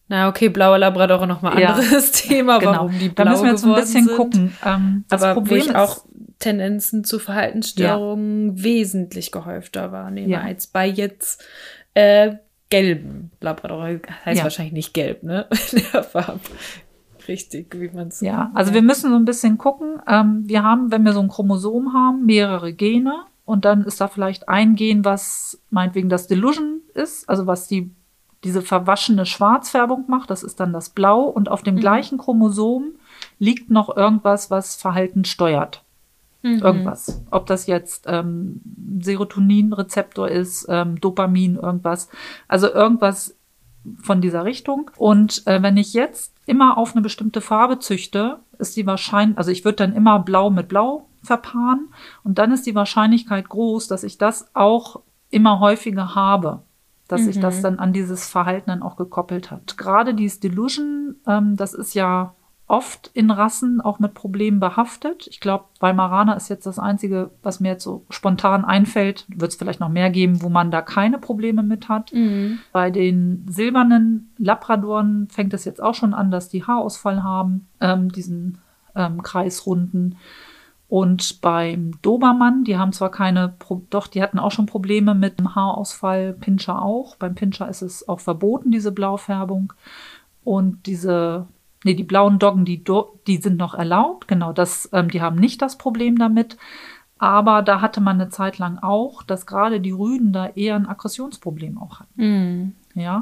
Speaker 2: na, okay, blaue Labradore nochmal
Speaker 1: Ja.
Speaker 2: anderes Thema, warum die blau
Speaker 1: da müssen wir jetzt ein bisschen
Speaker 2: sind.
Speaker 1: gucken. Ähm, das
Speaker 2: Aber
Speaker 1: Problem
Speaker 2: wo ich
Speaker 1: ist,
Speaker 2: auch Tendenzen zu Verhaltensstörungen wesentlich gehäufter wahrnehme
Speaker 1: Ja.
Speaker 2: als bei jetzt äh, gelben Labrador. Heißt
Speaker 1: Ja.
Speaker 2: wahrscheinlich nicht gelb, ne? In der Farbe. Richtig, wie man es
Speaker 1: Ja, also wir müssen so ein bisschen gucken. Ähm, wir haben, wenn wir so ein Chromosom haben, mehrere Gene und dann ist da vielleicht ein Gen, was meinetwegen das Delusion ist, also was die diese verwaschene Schwarzfärbung macht, das ist dann das Blau und auf dem
Speaker 2: Mhm.
Speaker 1: gleichen Chromosom liegt noch irgendwas, was Verhalten steuert.
Speaker 2: Mhm.
Speaker 1: Irgendwas. Ob das jetzt ähm, Serotoninrezeptor ist, ähm, Dopamin, irgendwas. Also irgendwas von dieser Richtung. Und äh, wenn ich jetzt immer auf eine bestimmte Farbe züchte, ist die Wahrscheinlichkeit, also ich würde dann immer blau mit blau verpaaren und dann ist die Wahrscheinlichkeit groß, dass ich das auch immer häufiger habe. Dass sich das
Speaker 2: Mhm.
Speaker 1: dann an dieses Verhalten dann auch gekoppelt hat. Gerade dieses Delusion, ähm, das ist ja oft in Rassen auch mit Problemen behaftet. Ich glaube, Weimaraner ist jetzt das Einzige, was mir jetzt so spontan einfällt. Wird es vielleicht noch mehr geben, wo man da keine Probleme mit hat.
Speaker 2: Mhm.
Speaker 1: Bei den silbernen Labradoren fängt es jetzt auch schon an, dass die Haarausfall haben, ähm, diesen ähm, Kreisrunden. Und beim Dobermann, die haben zwar keine, Pro doch, die hatten auch schon Probleme mit dem Haarausfall, Pinscher auch. Beim Pinscher ist es auch verboten, diese Blaufärbung. Und diese, nee, die blauen Doggen, die, do, die sind noch erlaubt, genau, das, ähm, die haben nicht das Problem damit. Aber da hatte man eine Zeit lang auch, dass gerade die Rüden da eher ein Aggressionsproblem auch hatten.
Speaker 2: Mhm.
Speaker 1: Ja.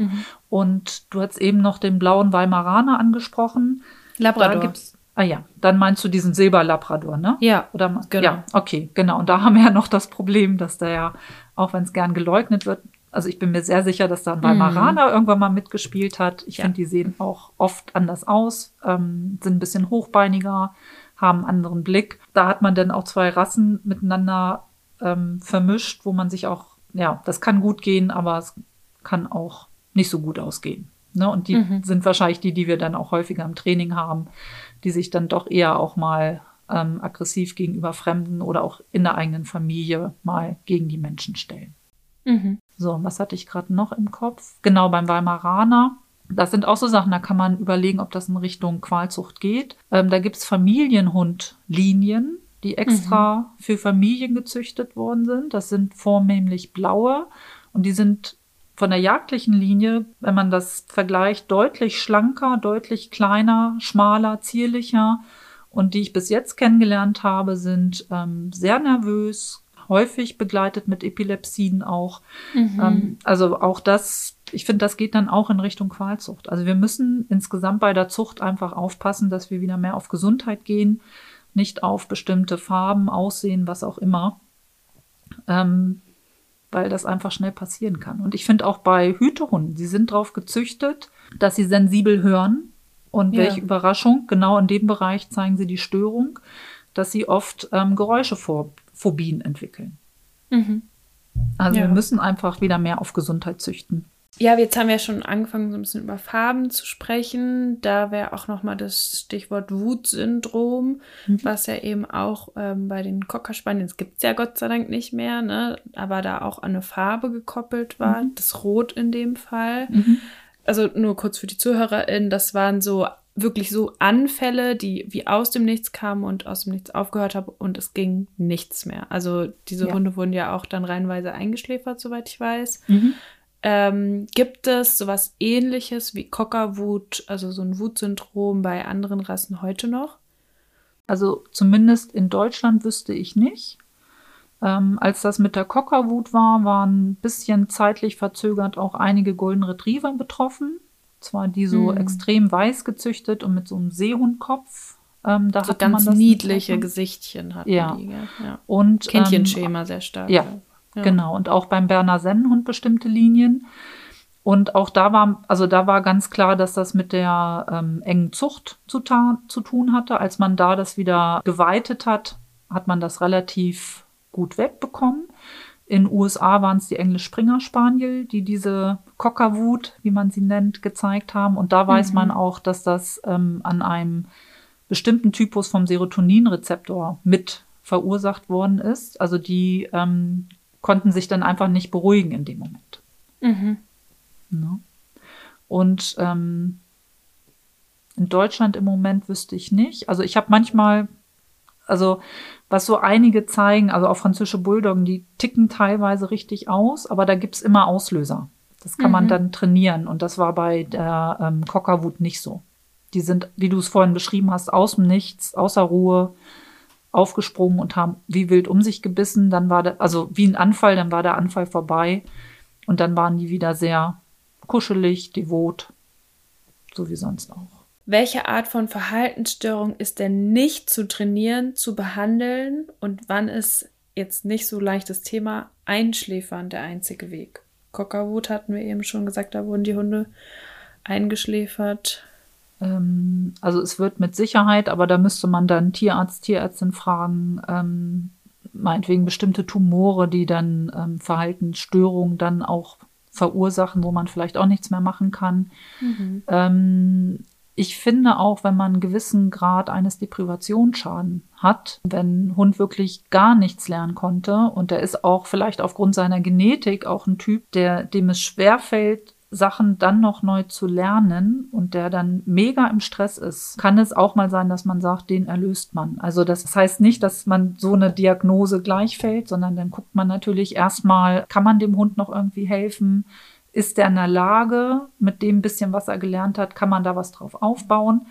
Speaker 1: Und du hast eben noch den blauen Weimaraner angesprochen.
Speaker 2: Labrador.
Speaker 1: Da gibt's, ah ja, dann meinst du diesen Silberlabrador, ne?
Speaker 2: ja.
Speaker 1: Oder
Speaker 2: Genau.
Speaker 1: ja, okay, genau. Und da haben wir ja noch das Problem, dass der ja, auch wenn es gern geleugnet wird, also ich bin mir sehr sicher, dass da ein Weimaraner irgendwann mal mitgespielt hat. Ich
Speaker 2: Mhm. Ja.
Speaker 1: finde, die sehen auch oft anders aus, ähm, sind ein bisschen hochbeiniger, haben einen anderen Blick. Da hat man dann auch zwei Rassen miteinander ähm, vermischt, wo man sich auch, ja, das kann gut gehen, aber es kann auch nicht so gut ausgehen. Ne? Und die
Speaker 2: Mhm.
Speaker 1: sind wahrscheinlich die, die wir dann auch häufiger im Training haben, die sich dann doch eher auch mal ähm, aggressiv gegenüber Fremden oder auch in der eigenen Familie mal gegen die Menschen stellen.
Speaker 2: Mhm.
Speaker 1: So, was hatte ich gerade noch im Kopf? Genau, beim Weimaraner. Das sind auch so Sachen, da kann man überlegen, ob das in Richtung Qualzucht geht. Ähm, da gibt's Familienhundlinien, die extra für Familien gezüchtet worden sind. Das sind vornehmlich blaue und die sind von der jagdlichen Linie, wenn man das vergleicht, deutlich schlanker, deutlich kleiner, schmaler, zierlicher. Und die ich bis jetzt kennengelernt habe, sind ähm, sehr nervös, häufig begleitet mit Epilepsien auch. Mhm. Ähm, also auch das, ich finde, das geht dann auch in Richtung Qualzucht. Also wir müssen insgesamt bei der Zucht einfach aufpassen, dass wir wieder mehr auf Gesundheit gehen, nicht auf bestimmte Farben, Aussehen, was auch immer. Ähm, weil das einfach schnell passieren kann. Und ich finde auch bei Hütehunden, sie sind darauf gezüchtet, dass sie sensibel hören. Und ja. welche Überraschung, genau in dem Bereich zeigen sie die Störung, dass sie oft ähm, Geräuschephobien entwickeln. Mhm. Also ja. wir müssen einfach wieder mehr auf Gesundheit züchten.
Speaker 2: Ja, jetzt haben wir schon angefangen, so ein bisschen über Farben zu sprechen. Da wäre auch nochmal das Stichwort Wutsyndrom, mhm. was ja eben auch ähm, bei den Cockerspaniels es gibt es ja Gott sei Dank nicht mehr, ne? aber da auch an eine Farbe gekoppelt war, mhm. das Rot in dem Fall. Mhm. Also nur kurz für die ZuhörerInnen, das waren so wirklich so Anfälle, die wie aus dem Nichts kamen und aus dem Nichts aufgehört haben und es ging nichts mehr. Also diese ja. Hunde wurden ja auch dann reihenweise eingeschläfert, soweit ich weiß. Mhm. Ähm, gibt es sowas ähnliches wie Cockerwut, also so ein Wutsyndrom bei anderen Rassen heute noch?
Speaker 1: Also zumindest in Deutschland wüsste ich nicht. Ähm, als das mit der Cockerwut war, waren ein bisschen zeitlich verzögert auch einige Golden Retriever betroffen. Zwar die so hm. extrem weiß gezüchtet und mit so einem Seehundkopf. Ähm, da
Speaker 2: so ganz niedliche Gesichtchen hatten
Speaker 1: ja.
Speaker 2: die.
Speaker 1: Ja. Und
Speaker 2: Kindchenschema ähm, sehr stark.
Speaker 1: Ja, Genau. Und auch beim Berner Sennenhund bestimmte Linien. Und auch da war, also da war ganz klar, dass das mit der ähm, engen Zucht zu, zu tun hatte. Als man da das wieder geweitet hat, hat man das relativ gut wegbekommen. In USA waren es die Englisch Springer Spaniel, die diese Cockerwut, wie man sie nennt, gezeigt haben. Und da weiß mhm. man auch, dass das ähm, an einem bestimmten Typus vom Serotoninrezeptor mit verursacht worden ist. Also die ähm, konnten sich dann einfach nicht beruhigen in dem Moment. Mhm. Ne? Und ähm, in Deutschland im Moment wüsste ich nicht. Also ich habe manchmal, also was so einige zeigen, also auch französische Bulldoggen, die ticken teilweise richtig aus, aber da gibt es immer Auslöser. Das kann mhm. man dann trainieren. Und das war bei der ähm, Cockerwut nicht so. Die sind, wie du es vorhin beschrieben hast, aus dem Nichts, außer Ruhe, aufgesprungen und haben wie wild um sich gebissen. Dann war der, also wie ein Anfall, dann war der Anfall vorbei. Und dann waren die wieder sehr kuschelig, devot, so wie sonst auch.
Speaker 2: Welche Art von Verhaltensstörung ist denn nicht zu trainieren, zu behandeln und wann ist jetzt nicht so leichtes Thema Einschläfern der einzige Weg? Cockerwut hatten wir eben schon gesagt, da wurden die Hunde eingeschläfert.
Speaker 1: Ähm, also es wird mit Sicherheit, aber da müsste man dann Tierarzt, Tierärztin fragen, ähm, meinetwegen bestimmte Tumore, die dann ähm, Verhaltensstörungen dann auch verursachen, wo man vielleicht auch nichts mehr machen kann. Mhm. Ähm, ich finde auch, wenn man einen gewissen Grad eines Deprivationsschaden hat, wenn ein Hund wirklich gar nichts lernen konnte und der ist auch vielleicht aufgrund seiner Genetik auch ein Typ, der, dem es schwerfällt, Sachen dann noch neu zu lernen und der dann mega im Stress ist, kann es auch mal sein, dass man sagt, den erlöst man. Also das heißt nicht, dass man so eine Diagnose gleich fällt, sondern dann guckt man natürlich erstmal, kann man dem Hund noch irgendwie helfen? Ist der in der Lage, mit dem bisschen, was er gelernt hat, kann man da was drauf aufbauen?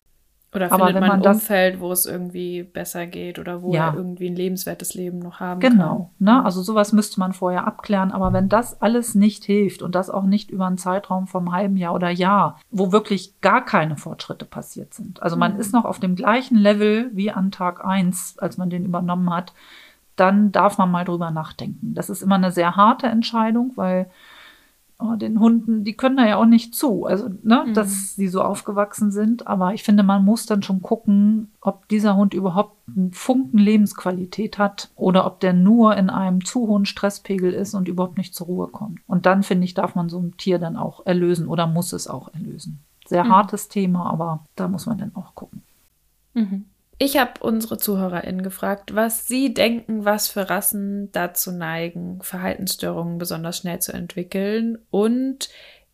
Speaker 2: Oder findet Aber wenn man, man ein Umfeld, wo es irgendwie besser geht oder wo ja. er irgendwie ein lebenswertes Leben noch haben
Speaker 1: genau, kann. Genau. Ne? Also sowas müsste man vorher abklären. Aber wenn das alles nicht hilft und das auch nicht über einen Zeitraum vom halben Jahr oder Jahr, wo wirklich gar keine Fortschritte passiert sind. Also man mhm. ist noch auf dem gleichen Level wie an Tag eins, als man den übernommen hat, dann darf man mal drüber nachdenken. Das ist immer eine sehr harte Entscheidung, weil oh, den Hunden, die können da ja auch nicht zu, also ne, mhm. dass sie so aufgewachsen sind. Aber ich finde, man muss dann schon gucken, ob dieser Hund überhaupt einen Funken Lebensqualität hat oder ob der nur in einem zu hohen Stresspegel ist und überhaupt nicht zur Ruhe kommt. Und dann finde ich, darf man so ein Tier dann auch erlösen oder muss es auch erlösen. Sehr mhm. hartes Thema, aber da muss man dann auch gucken.
Speaker 2: Mhm. Ich habe unsere ZuhörerInnen gefragt, was sie denken, was für Rassen dazu neigen, Verhaltensstörungen besonders schnell zu entwickeln. Und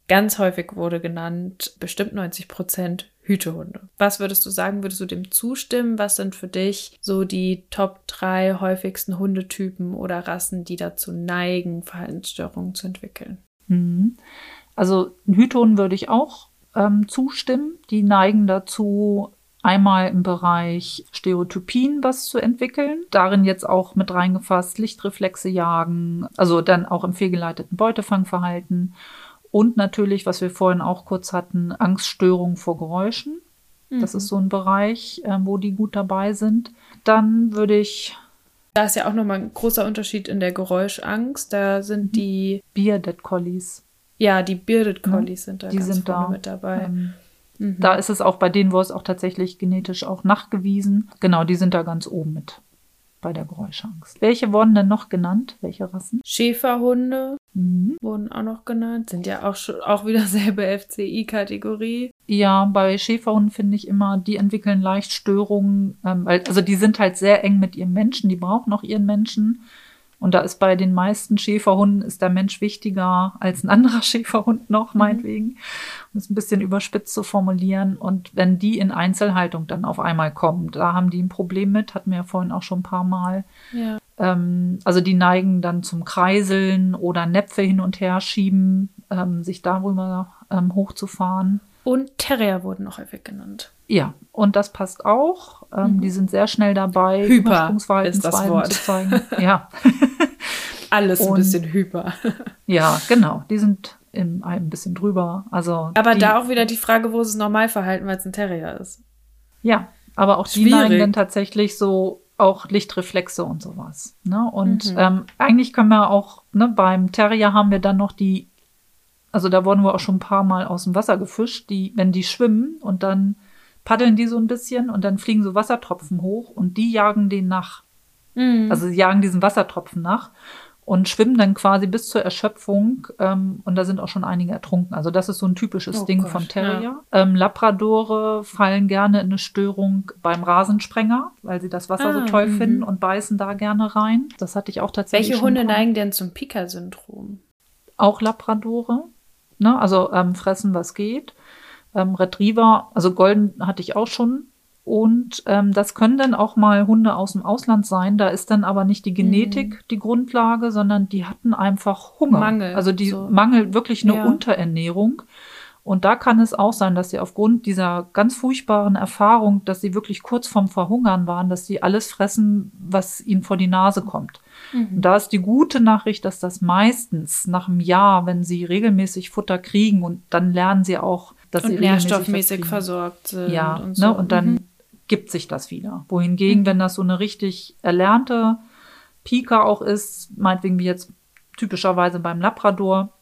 Speaker 2: ganz häufig wurde genannt, bestimmt 90 Prozent Hütehunde. Was würdest du sagen? Würdest du dem zustimmen? Was sind für dich so die Top drei häufigsten Hundetypen oder Rassen, die dazu neigen, Verhaltensstörungen zu entwickeln?
Speaker 1: Mhm. Also Hütehund würde ich auch ähm, zustimmen. Die neigen dazu, Einmal im Bereich Stereotypien was zu entwickeln. Darin jetzt auch mit reingefasst Lichtreflexe jagen, also dann auch im fehlgeleiteten Beutefangverhalten. Und natürlich, was wir vorhin auch kurz hatten, Angststörungen vor Geräuschen. Das ist so ein Bereich, äh, wo die gut dabei sind. Dann würde ich
Speaker 2: Da ist ja auch nochmal ein großer Unterschied in der Geräuschangst. Da sind die,
Speaker 1: Bearded Collies.
Speaker 2: ja, die Bearded Collies sind da
Speaker 1: Die
Speaker 2: ganz
Speaker 1: sind
Speaker 2: vorne
Speaker 1: da.
Speaker 2: mit dabei.
Speaker 1: Ähm,
Speaker 2: Mhm.
Speaker 1: Da ist es auch bei denen, wo es auch tatsächlich genetisch auch nachgewiesen. Genau, die sind da ganz oben mit bei der Geräuschangst. Welche wurden denn noch genannt? Welche Rassen?
Speaker 2: Schäferhunde
Speaker 1: Mhm.
Speaker 2: wurden auch noch genannt. Sind ja auch, schon, auch wieder selbe FCI-Kategorie.
Speaker 1: Ja, bei Schäferhunden finde ich immer, die entwickeln leicht Störungen, ähm, also die sind halt sehr eng mit ihrem Menschen, die brauchen auch ihren Menschen. Und da ist bei den meisten Schäferhunden ist der Mensch wichtiger als ein anderer Schäferhund noch, meinetwegen. Um es ein bisschen überspitzt zu formulieren. Und wenn die in Einzelhaltung dann auf einmal kommen, da haben die ein Problem mit, hatten wir ja vorhin auch schon ein paar Mal.
Speaker 2: Ja.
Speaker 1: Ähm, also die neigen dann zum Kreiseln oder Näpfe hin und her schieben, ähm, sich darüber ähm, hochzufahren.
Speaker 2: Und Terrier wurden auch häufig genannt.
Speaker 1: Ja, und das passt auch. Ähm, Die sind sehr schnell dabei,
Speaker 2: Mhm. Hyper ist das Wort.
Speaker 1: zu zeigen. Ja,
Speaker 2: Alles ein
Speaker 1: Und-
Speaker 2: bisschen hyper.
Speaker 1: ja, genau. Die sind im, ein bisschen drüber. Also
Speaker 2: Aber
Speaker 1: die,
Speaker 2: da auch wieder die Frage, wo ist es Normalverhalten, weil es ein Terrier ist.
Speaker 1: Ja, aber auch die
Speaker 2: Schwierig.
Speaker 1: neigen dann tatsächlich so auch Lichtreflexe und sowas. Ne? Und
Speaker 2: Mhm.
Speaker 1: ähm, eigentlich können wir auch, ne, beim Terrier haben wir dann noch die, also da wurden wir auch schon ein paar Mal aus dem Wasser gefischt, die, wenn die schwimmen und dann paddeln die so ein bisschen und dann fliegen so Wassertropfen hoch und die jagen den nach.
Speaker 2: Mhm.
Speaker 1: Also sie jagen diesen Wassertropfen nach und schwimmen dann quasi bis zur Erschöpfung. Ähm, und da sind auch schon einige ertrunken. Also das ist so ein typisches
Speaker 2: Oh
Speaker 1: Ding
Speaker 2: Gott,
Speaker 1: vom Terrier. Ähm, Labradore fallen gerne in eine Störung beim Rasensprenger, weil sie das Wasser
Speaker 2: Ah,
Speaker 1: so toll
Speaker 2: mhm.
Speaker 1: finden und beißen da gerne rein. Das hatte ich auch tatsächlich.
Speaker 2: Welche Hunde neigen denn zum Pika-Syndrom?
Speaker 1: Auch Labradore. Ne? Also ähm, fressen, was geht. Ähm, Retriever, also Golden hatte ich auch schon. Und ähm, das können dann auch mal Hunde aus dem Ausland sein. Da ist dann aber nicht die Genetik die Grundlage, sondern die hatten einfach Hunger.
Speaker 2: Mangel,
Speaker 1: Also die
Speaker 2: so.
Speaker 1: Mangel wirklich eine
Speaker 2: Ja.
Speaker 1: Unterernährung. Und da kann es auch sein, dass sie aufgrund dieser ganz furchtbaren Erfahrung, dass sie wirklich kurz vorm Verhungern waren, dass sie alles fressen, was ihnen vor die Nase kommt. Und da ist die gute Nachricht, dass das meistens nach einem Jahr, wenn sie regelmäßig Futter kriegen und dann lernen sie auch, dass sie
Speaker 2: Und
Speaker 1: was
Speaker 2: nährstoffmäßig versorgt sind.
Speaker 1: Ja,
Speaker 2: und
Speaker 1: und,
Speaker 2: so.
Speaker 1: ne, und dann
Speaker 2: Mhm.
Speaker 1: gibt sich das wieder. Wohingegen, wenn das so eine richtig erlernte Pika auch ist, meinetwegen wie jetzt typischerweise beim Labrador,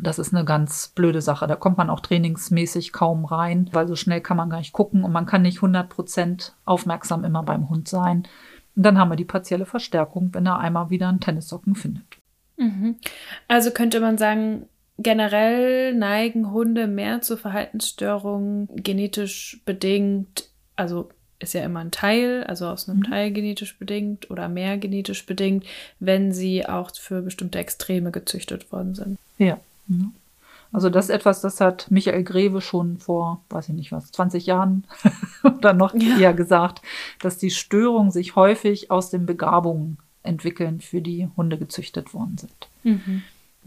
Speaker 1: das ist eine ganz blöde Sache. Da kommt man auch trainingsmäßig kaum rein, weil so schnell kann man gar nicht gucken und man kann nicht 100% aufmerksam immer beim Hund sein. Und dann haben wir die partielle Verstärkung, wenn er einmal wieder einen Tennissocken findet.
Speaker 2: Mhm. Also könnte man sagen, generell neigen Hunde mehr zu Verhaltensstörungen genetisch bedingt, also ist ja immer ein Teil, also aus einem
Speaker 1: Mhm.
Speaker 2: Teil genetisch bedingt oder mehr genetisch bedingt, wenn sie auch für bestimmte Extreme gezüchtet worden sind.
Speaker 1: Ja. Also das ist etwas, das hat Michael Greve schon vor, weiß ich nicht was, 20 Jahren oder noch
Speaker 2: Ja.
Speaker 1: eher gesagt, dass die Störungen sich häufig aus den Begabungen entwickeln, für die Hunde gezüchtet worden sind.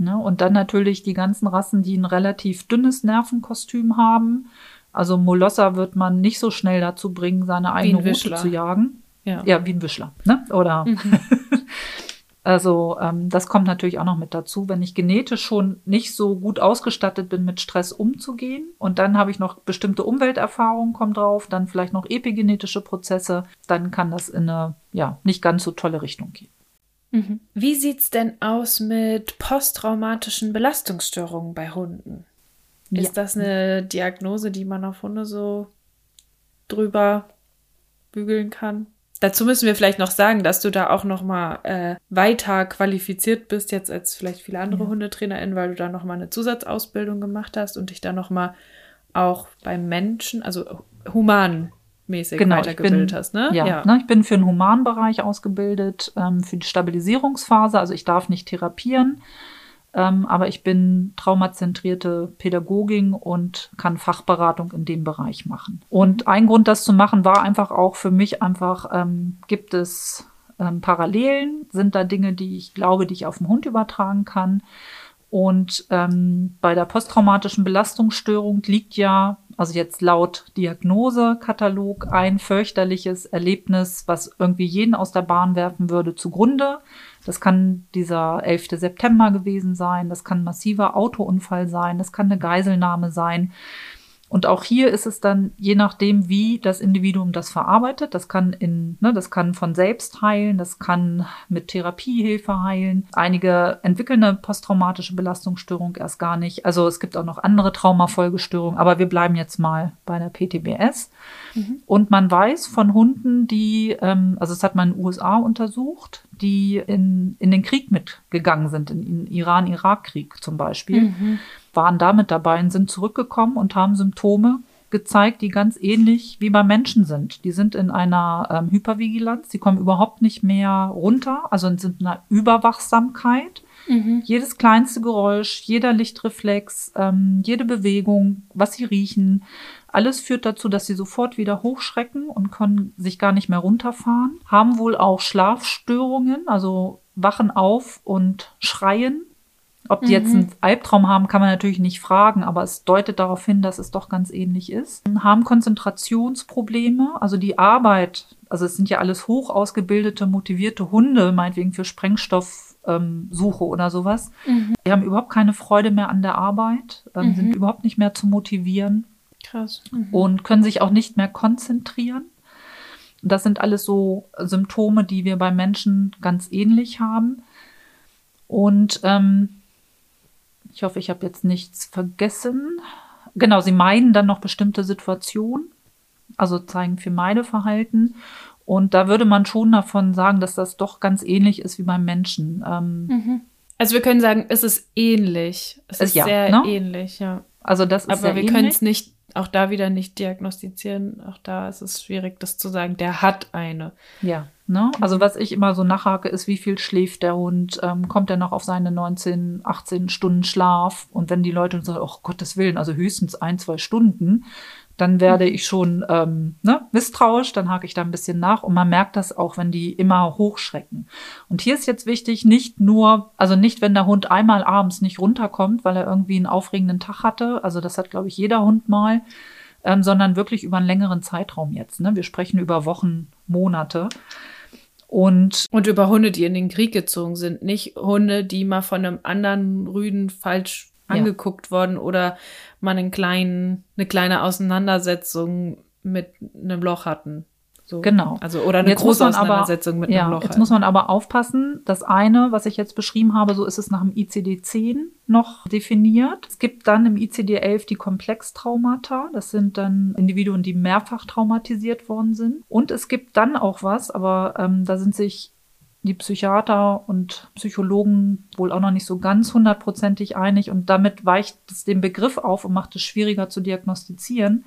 Speaker 1: Ne? Und dann natürlich die ganzen Rassen, die ein relativ dünnes Nervenkostüm haben. Also Molosser wird man nicht so schnell dazu bringen, seine eigene Route
Speaker 2: Wischler.
Speaker 1: zu jagen.
Speaker 2: Ja.
Speaker 1: Ja, wie ein Wischler, ne? Oder
Speaker 2: Mhm.
Speaker 1: also ähm, das kommt natürlich auch noch mit dazu, wenn ich genetisch schon nicht so gut ausgestattet bin, mit Stress umzugehen. Und dann habe ich noch bestimmte Umwelterfahrungen kommen drauf, dann vielleicht noch epigenetische Prozesse, dann kann das in eine ja nicht ganz so tolle Richtung gehen.
Speaker 2: Mhm. Wie sieht's denn aus mit posttraumatischen Belastungsstörungen bei Hunden?
Speaker 1: Ja.
Speaker 2: Ist das eine Diagnose, die man auf Hunde so drüber bügeln kann? Dazu müssen wir vielleicht noch sagen, dass du da auch noch mal äh, weiter qualifiziert bist jetzt als vielleicht viele andere
Speaker 1: Ja.
Speaker 2: HundetrainerInnen, weil du da noch mal eine Zusatzausbildung gemacht hast und dich da noch mal auch beim Menschen, also humanmäßig
Speaker 1: Genau, ich
Speaker 2: weitergebildet
Speaker 1: bin-
Speaker 2: hast, ne?
Speaker 1: Ja, Ne, ich bin für den Humanbereich ausgebildet, ähm, für die Stabilisierungsphase. Also ich darf nicht therapieren, ähm, aber ich bin traumazentrierte Pädagogin und kann Fachberatung in dem Bereich machen. Und ein Grund, das zu machen, war einfach auch für mich einfach, ähm, gibt es ähm, Parallelen? Sind da Dinge, die ich glaube, die ich auf den Hund übertragen kann? Und ähm, bei der posttraumatischen Belastungsstörung liegt ja, also jetzt laut Diagnosekatalog, ein fürchterliches Erlebnis, was irgendwie jeden aus der Bahn werfen würde, zugrunde. Das kann dieser 11. September gewesen sein, das kann ein massiver Autounfall sein, das kann eine Geiselnahme sein. Und auch hier ist es dann je nachdem, wie das Individuum das verarbeitet. Das kann in, ne, das kann von selbst heilen, das kann mit Therapiehilfe heilen. Einige entwickeln eine posttraumatische Belastungsstörung erst gar nicht. Also es gibt auch noch andere Traumafolgestörungen, aber wir bleiben jetzt mal bei der PTBS. Mhm. Und man weiß von Hunden, die, ähm, also es hat man in den USA untersucht, die in, in den Krieg mitgegangen sind, in den Iran-Irak-Krieg zum Beispiel. Mhm waren damit dabei und sind zurückgekommen und haben Symptome gezeigt, die ganz ähnlich wie bei Menschen sind. Die sind in einer ähm, Hypervigilanz, die kommen überhaupt nicht mehr runter, also sind in einer Überwachsamkeit. Mhm. Jedes kleinste Geräusch, jeder Lichtreflex, ähm, jede Bewegung, was sie riechen, alles führt dazu, dass sie sofort wieder hochschrecken und können sich gar nicht mehr runterfahren. Haben wohl auch Schlafstörungen, also wachen auf und schreien ob die mhm. jetzt einen Albtraum haben, kann man natürlich nicht fragen, aber es deutet darauf hin, dass es doch ganz ähnlich ist. Haben Konzentrationsprobleme, also die Arbeit, also es sind ja alles hoch ausgebildete, motivierte Hunde, meinetwegen für Sprengstoffsuche ähm, oder sowas. Mhm. Die haben überhaupt keine Freude mehr an der Arbeit, ähm, mhm. sind überhaupt nicht mehr zu motivieren.
Speaker 2: Krass.
Speaker 1: Mhm. Und können sich auch nicht mehr konzentrieren. Das sind alles so Symptome, die wir bei Menschen ganz ähnlich haben. Und ähm, ich hoffe, ich habe jetzt nichts vergessen. Genau, sie meiden dann noch bestimmte Situationen, also zeigen für Meideverhalten. Und da würde man schon davon sagen, dass das doch ganz ähnlich ist wie beim Menschen. Ähm,
Speaker 2: mhm. Also wir können sagen, es ist ähnlich. Es ist ja, sehr ne? ähnlich, ja.
Speaker 1: Also das ist
Speaker 2: Aber wir können es nicht, auch da wieder nicht diagnostizieren. Auch da ist es schwierig, das zu sagen. Der hat eine.
Speaker 1: Ja. Ne? Also was ich immer so nachhake, ist, wie viel schläft der Hund? Ähm, kommt er noch auf seine 19, 18 Stunden Schlaf? Und wenn die Leute sagen, oh Gottes Willen, also höchstens ein, zwei Stunden, dann werde ich schon ähm, ne, misstrauisch, dann hake ich da ein bisschen nach und man merkt das auch, wenn die immer hochschrecken. Und hier ist jetzt wichtig, nicht nur, also nicht, wenn der Hund einmal abends nicht runterkommt, weil er irgendwie einen aufregenden Tag hatte, also das hat, glaube ich, jeder Hund mal, ähm, sondern wirklich über einen längeren Zeitraum jetzt. Ne? Wir sprechen über Wochen, Monate. Und,
Speaker 2: und über Hunde, die in den Krieg gezogen sind, nicht Hunde, die mal von einem anderen Rüden falsch angeguckt ja. worden oder mal einen kleinen, eine kleine Auseinandersetzung mit einem Loch hatten.
Speaker 1: So. Genau.
Speaker 2: Also oder eine große Auseinandersetzung
Speaker 1: aber,
Speaker 2: mit
Speaker 1: ja,
Speaker 2: einem Loch.
Speaker 1: Jetzt muss man aber aufpassen. Das eine, was ich jetzt beschrieben habe, so ist es nach dem ICD-10 noch definiert. Es gibt dann im ICD-11 die Komplextraumata. Das sind dann Individuen, die mehrfach traumatisiert worden sind. Und es gibt dann auch was, aber ähm, da sind sich die Psychiater und Psychologen wohl auch noch nicht so ganz hundertprozentig einig und damit weicht es den Begriff auf und macht es schwieriger zu diagnostizieren,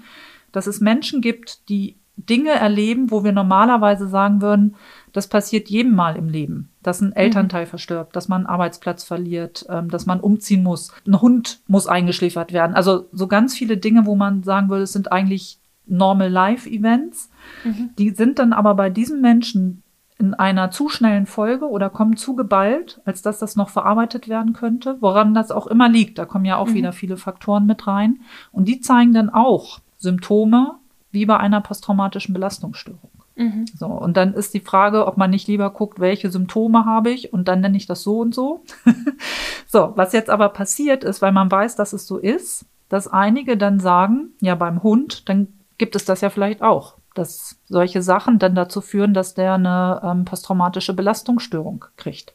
Speaker 1: dass es Menschen gibt, die Dinge erleben, wo wir normalerweise sagen würden, das passiert jedem Mal im Leben, dass ein Elternteil mhm. verstirbt, dass man einen Arbeitsplatz verliert, ähm, dass man umziehen muss, ein Hund muss eingeschläfert werden. Also so ganz viele Dinge, wo man sagen würde, es sind eigentlich Normal Life Events. Mhm. Die sind dann aber bei diesen Menschen in einer zu schnellen Folge oder kommen zu geballt, als dass das noch verarbeitet werden könnte, woran das auch immer liegt. Da kommen ja auch mhm. wieder viele Faktoren mit rein. Und die zeigen dann auch Symptome, wie bei einer posttraumatischen Belastungsstörung. Mhm. So, und dann ist die Frage, ob man nicht lieber guckt, welche Symptome habe ich und dann nenne ich das so und so. so, was jetzt aber passiert ist, weil man weiß, dass es so ist, dass einige dann sagen, ja, beim Hund, dann gibt es das ja vielleicht auch, dass solche Sachen dann dazu führen, dass der eine ähm, posttraumatische Belastungsstörung kriegt.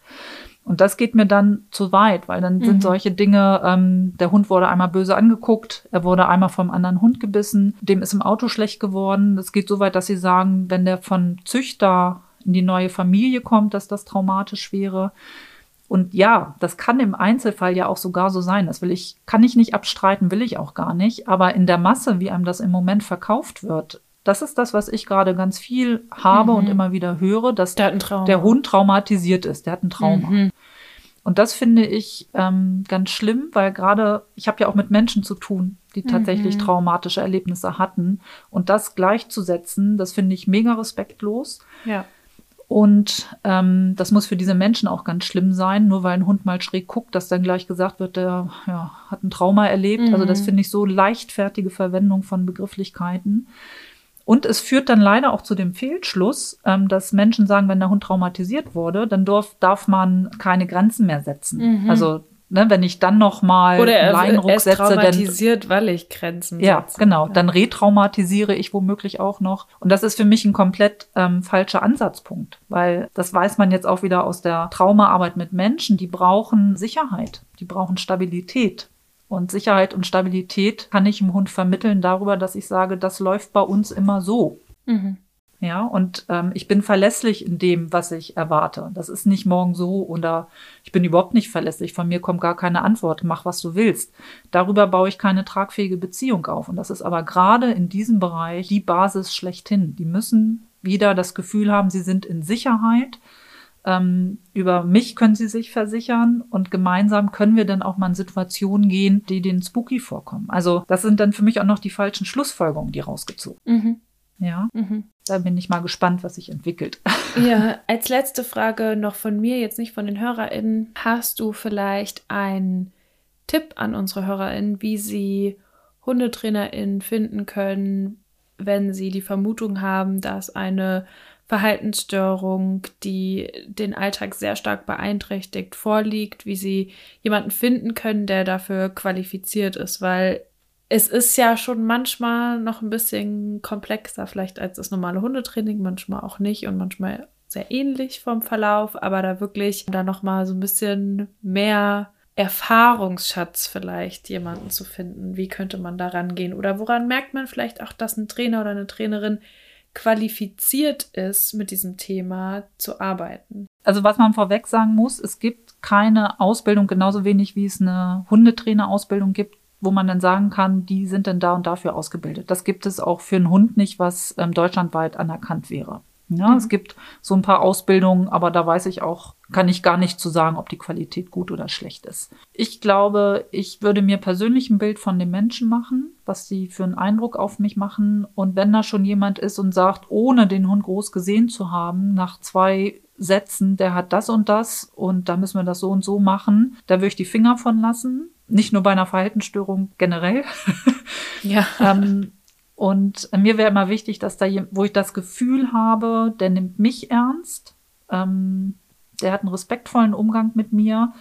Speaker 1: Und das geht mir dann zu weit, weil dann mhm. sind solche Dinge, ähm, der Hund wurde einmal böse angeguckt, er wurde einmal vom anderen Hund gebissen, dem ist im Auto schlecht geworden. Das geht so weit, dass sie sagen, wenn der von Züchter in die neue Familie kommt, dass das traumatisch wäre. Und ja, das kann im Einzelfall ja auch sogar so sein. Das will ich, kann ich nicht abstreiten, will ich auch gar nicht. Aber in der Masse, wie einem das im Moment verkauft wird, das ist das, was ich gerade ganz viel habe mhm. und immer wieder höre, dass der, der, Hund traumatisiert ist. Der hat ein Trauma. Mhm. Und das finde ich ähm, ganz schlimm, weil gerade ich habe ja auch mit Menschen zu tun, die tatsächlich mhm. traumatische Erlebnisse hatten. Und das gleichzusetzen, das finde ich mega respektlos.
Speaker 2: Ja.
Speaker 1: Und ähm, das muss für diese Menschen auch ganz schlimm sein, nur weil ein Hund mal schräg guckt, dass dann gleich gesagt wird, der ja, hat ein Trauma erlebt. Mhm. Also das mhm. finde ich so leichtfertige Verwendung von Begrifflichkeiten. Und es führt dann leider auch zu dem Fehlschluss, ähm, dass Menschen sagen, wenn der Hund traumatisiert wurde, dann darf, darf man keine Grenzen mehr setzen. Mhm. Also Ne, wenn ich dann noch mal
Speaker 2: Oder er, Leinruck er setze, traumatisiert, dann, weil ich Grenzen
Speaker 1: ja, setze. Genau, ja, genau. Dann retraumatisiere ich womöglich auch noch. Und das ist für mich ein komplett ähm, falscher Ansatzpunkt, weil das weiß man jetzt auch wieder aus der Traumaarbeit mit Menschen. Die brauchen Sicherheit, die brauchen Stabilität. Und Sicherheit und Stabilität kann ich dem Hund vermitteln darüber, dass ich sage, das läuft bei uns immer so. Mhm. Ja, und ähm, ich bin verlässlich in dem, was ich erwarte. Das ist nicht morgen so oder ich bin überhaupt nicht verlässlich. Von mir kommt gar keine Antwort. Mach, was du willst. Darüber baue ich keine tragfähige Beziehung auf. Und das ist aber gerade in diesem Bereich die Basis schlechthin. Die müssen wieder das Gefühl haben, sie sind in Sicherheit. Ähm, über mich können sie sich versichern und gemeinsam können wir dann auch mal in Situationen gehen, die den spooky vorkommen. Also das sind dann für mich auch noch die falschen Schlussfolgerungen, die rausgezogen. Mhm. Ja. Mhm. Da bin ich mal gespannt, was sich entwickelt.
Speaker 2: Ja, als letzte Frage noch von mir, jetzt nicht von den HörerInnen. Hast du vielleicht einen Tipp an unsere HörerInnen, wie sie HundetrainerInnen finden können, wenn sie die Vermutung haben, dass eine Verhaltensstörung, die den Alltag sehr stark beeinträchtigt, vorliegt, wie sie jemanden finden können, der dafür qualifiziert ist, weil es ist ja schon manchmal noch ein bisschen komplexer, vielleicht als das normale Hundetraining, manchmal auch nicht und manchmal sehr ähnlich vom Verlauf, aber da wirklich da noch mal so ein bisschen mehr Erfahrungsschatz vielleicht jemanden zu finden. Wie könnte man da rangehen? Oder woran merkt man vielleicht auch, dass ein Trainer oder eine Trainerin qualifiziert ist, mit diesem Thema zu arbeiten?
Speaker 1: Also was man vorweg sagen muss, es gibt keine Ausbildung, genauso wenig wie es eine Hundetrainerausbildung gibt, wo man dann sagen kann, die sind denn da und dafür ausgebildet. Das gibt es auch für einen Hund nicht, was ähm, deutschlandweit anerkannt wäre. Ja, mhm. es gibt so ein paar Ausbildungen, aber da weiß ich auch, kann ich gar nicht zu sagen, ob die Qualität gut oder schlecht ist. Ich glaube, ich würde mir persönlich ein Bild von dem Menschen machen, was sie für einen Eindruck auf mich machen. Und wenn da schon jemand ist und sagt, ohne den Hund groß gesehen zu haben, nach zwei Sätzen, der hat das und das und da müssen wir das so und so machen, da würde ich die Finger von lassen nicht nur bei einer Verhaltensstörung generell. Ja. ähm, und mir wäre immer wichtig, dass da, wo ich das Gefühl habe, der nimmt mich ernst, ähm, der hat einen respektvollen Umgang mit mir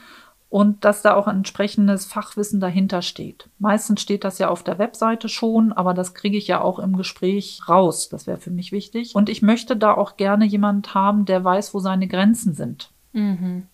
Speaker 1: und dass da auch ein entsprechendes Fachwissen dahinter steht. Meistens steht das ja auf der Webseite schon, aber das kriege ich ja auch im Gespräch raus. Das wäre für mich wichtig. Und ich möchte da auch gerne jemand haben, der weiß, wo seine Grenzen sind. Mhm.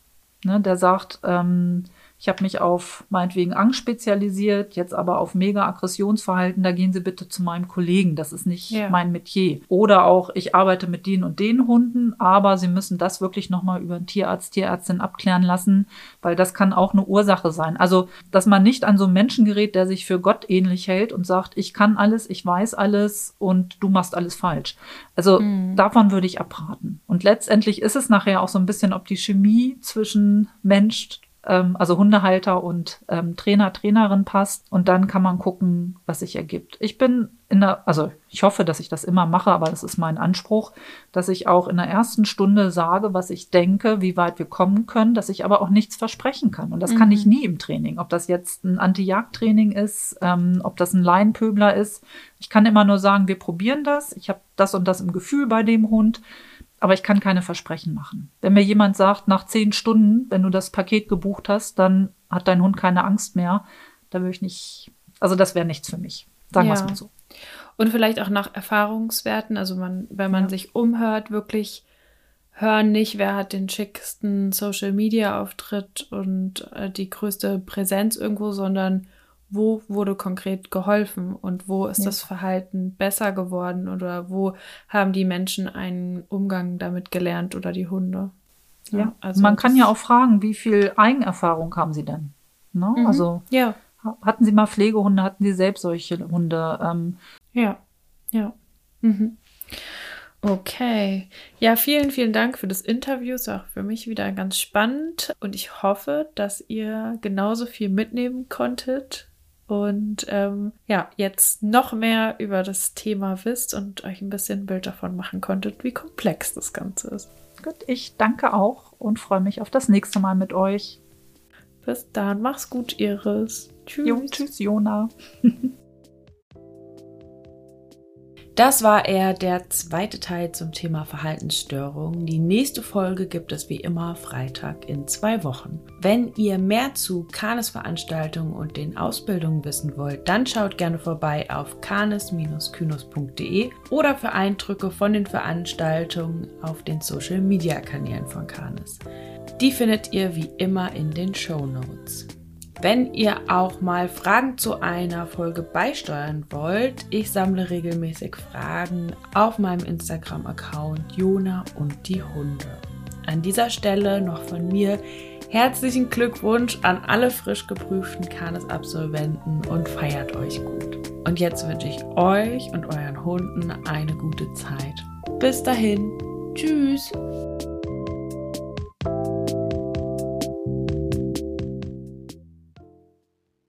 Speaker 1: Ne, der sagt, ähm, ich habe mich auf meinetwegen Angst spezialisiert, jetzt aber auf Mega-Aggressionsverhalten. Da gehen Sie bitte zu meinem Kollegen. Das ist nicht ja. mein Metier. Oder auch, ich arbeite mit den und den Hunden, aber Sie müssen das wirklich nochmal über einen Tierarzt, Tierärztin abklären lassen, weil das kann auch eine Ursache sein. Also, dass man nicht an so einen Menschen gerät, der sich für Gott ähnlich hält und sagt, ich kann alles, ich weiß alles und du machst alles falsch. Also, mhm. davon würde ich abraten. Und letztendlich ist es nachher auch so ein bisschen, ob die Chemie zwischen Mensch ähm, also Hundehalter und ähm, Trainer, Trainerin passt. Und dann kann man gucken, was sich ergibt. Ich bin in der, also ich hoffe, dass ich das immer mache, aber das ist mein Anspruch, dass ich auch in der ersten Stunde sage, was ich denke, wie weit wir kommen können, dass ich aber auch nichts versprechen kann. Und das mhm. kann ich mhm. nie im Training. Ob das jetzt ein Anti-Jagd-Training ist, ähm, ob das ein Laienpöbler ist. Ich kann immer nur sagen, wir probieren das. Ich habe das und das im Gefühl bei dem Hund aber ich kann keine Versprechen machen. Wenn mir jemand sagt, nach zehn Stunden, wenn du das Paket gebucht hast, dann hat dein Hund keine Angst mehr, da würde ich nicht, also das wäre nichts für mich. Sagen wir es mal so.
Speaker 2: Und vielleicht auch nach Erfahrungswerten, also man, wenn man ja. sich umhört, wirklich hören nicht, wer hat den schicksten Social Media Auftritt und äh, die größte Präsenz irgendwo, sondern wo wurde konkret geholfen und wo ist ja. das Verhalten besser geworden oder wo haben die Menschen einen Umgang damit gelernt oder die Hunde.
Speaker 1: Ja, ja also man kann ja auch fragen, wie viel Eigenerfahrung haben sie denn? Ne? Mhm. Also ja. hatten sie mal Pflegehunde, hatten sie selbst solche Hunde? Ähm,
Speaker 2: ja, ja. Mhm. Okay. Ja, vielen, vielen Dank für das Interview. Ist auch für mich wieder ganz spannend und ich hoffe, dass ihr genauso viel mitnehmen konntet und ähm, ja, jetzt noch mehr über das Thema wisst und euch ein bisschen ein Bild davon machen konntet, wie komplex das Ganze ist.
Speaker 1: Gut, ich danke auch und freue mich auf das nächste Mal mit euch.
Speaker 2: Bis dann, mach's gut, Iris.
Speaker 1: Tschüss. Jo, tschüss, Jona.
Speaker 2: Das war eher der zweite Teil zum Thema Verhaltensstörungen. Die nächste Folge gibt es wie immer Freitag in zwei Wochen. Wenn ihr mehr zu Kanes Veranstaltungen und den Ausbildungen wissen wollt, dann schaut gerne vorbei auf kanes-kynos.de oder für Eindrücke von den Veranstaltungen auf den Social Media Kanälen von Kanes. Die findet ihr wie immer in den Show Notes. Wenn ihr auch mal Fragen zu einer Folge beisteuern wollt, ich sammle regelmäßig Fragen auf meinem Instagram-Account Jona und die Hunde. An dieser Stelle noch von mir herzlichen Glückwunsch an alle frisch geprüften Kanes-Absolventen und feiert euch gut. Und jetzt wünsche ich euch und euren Hunden eine gute Zeit. Bis dahin, tschüss!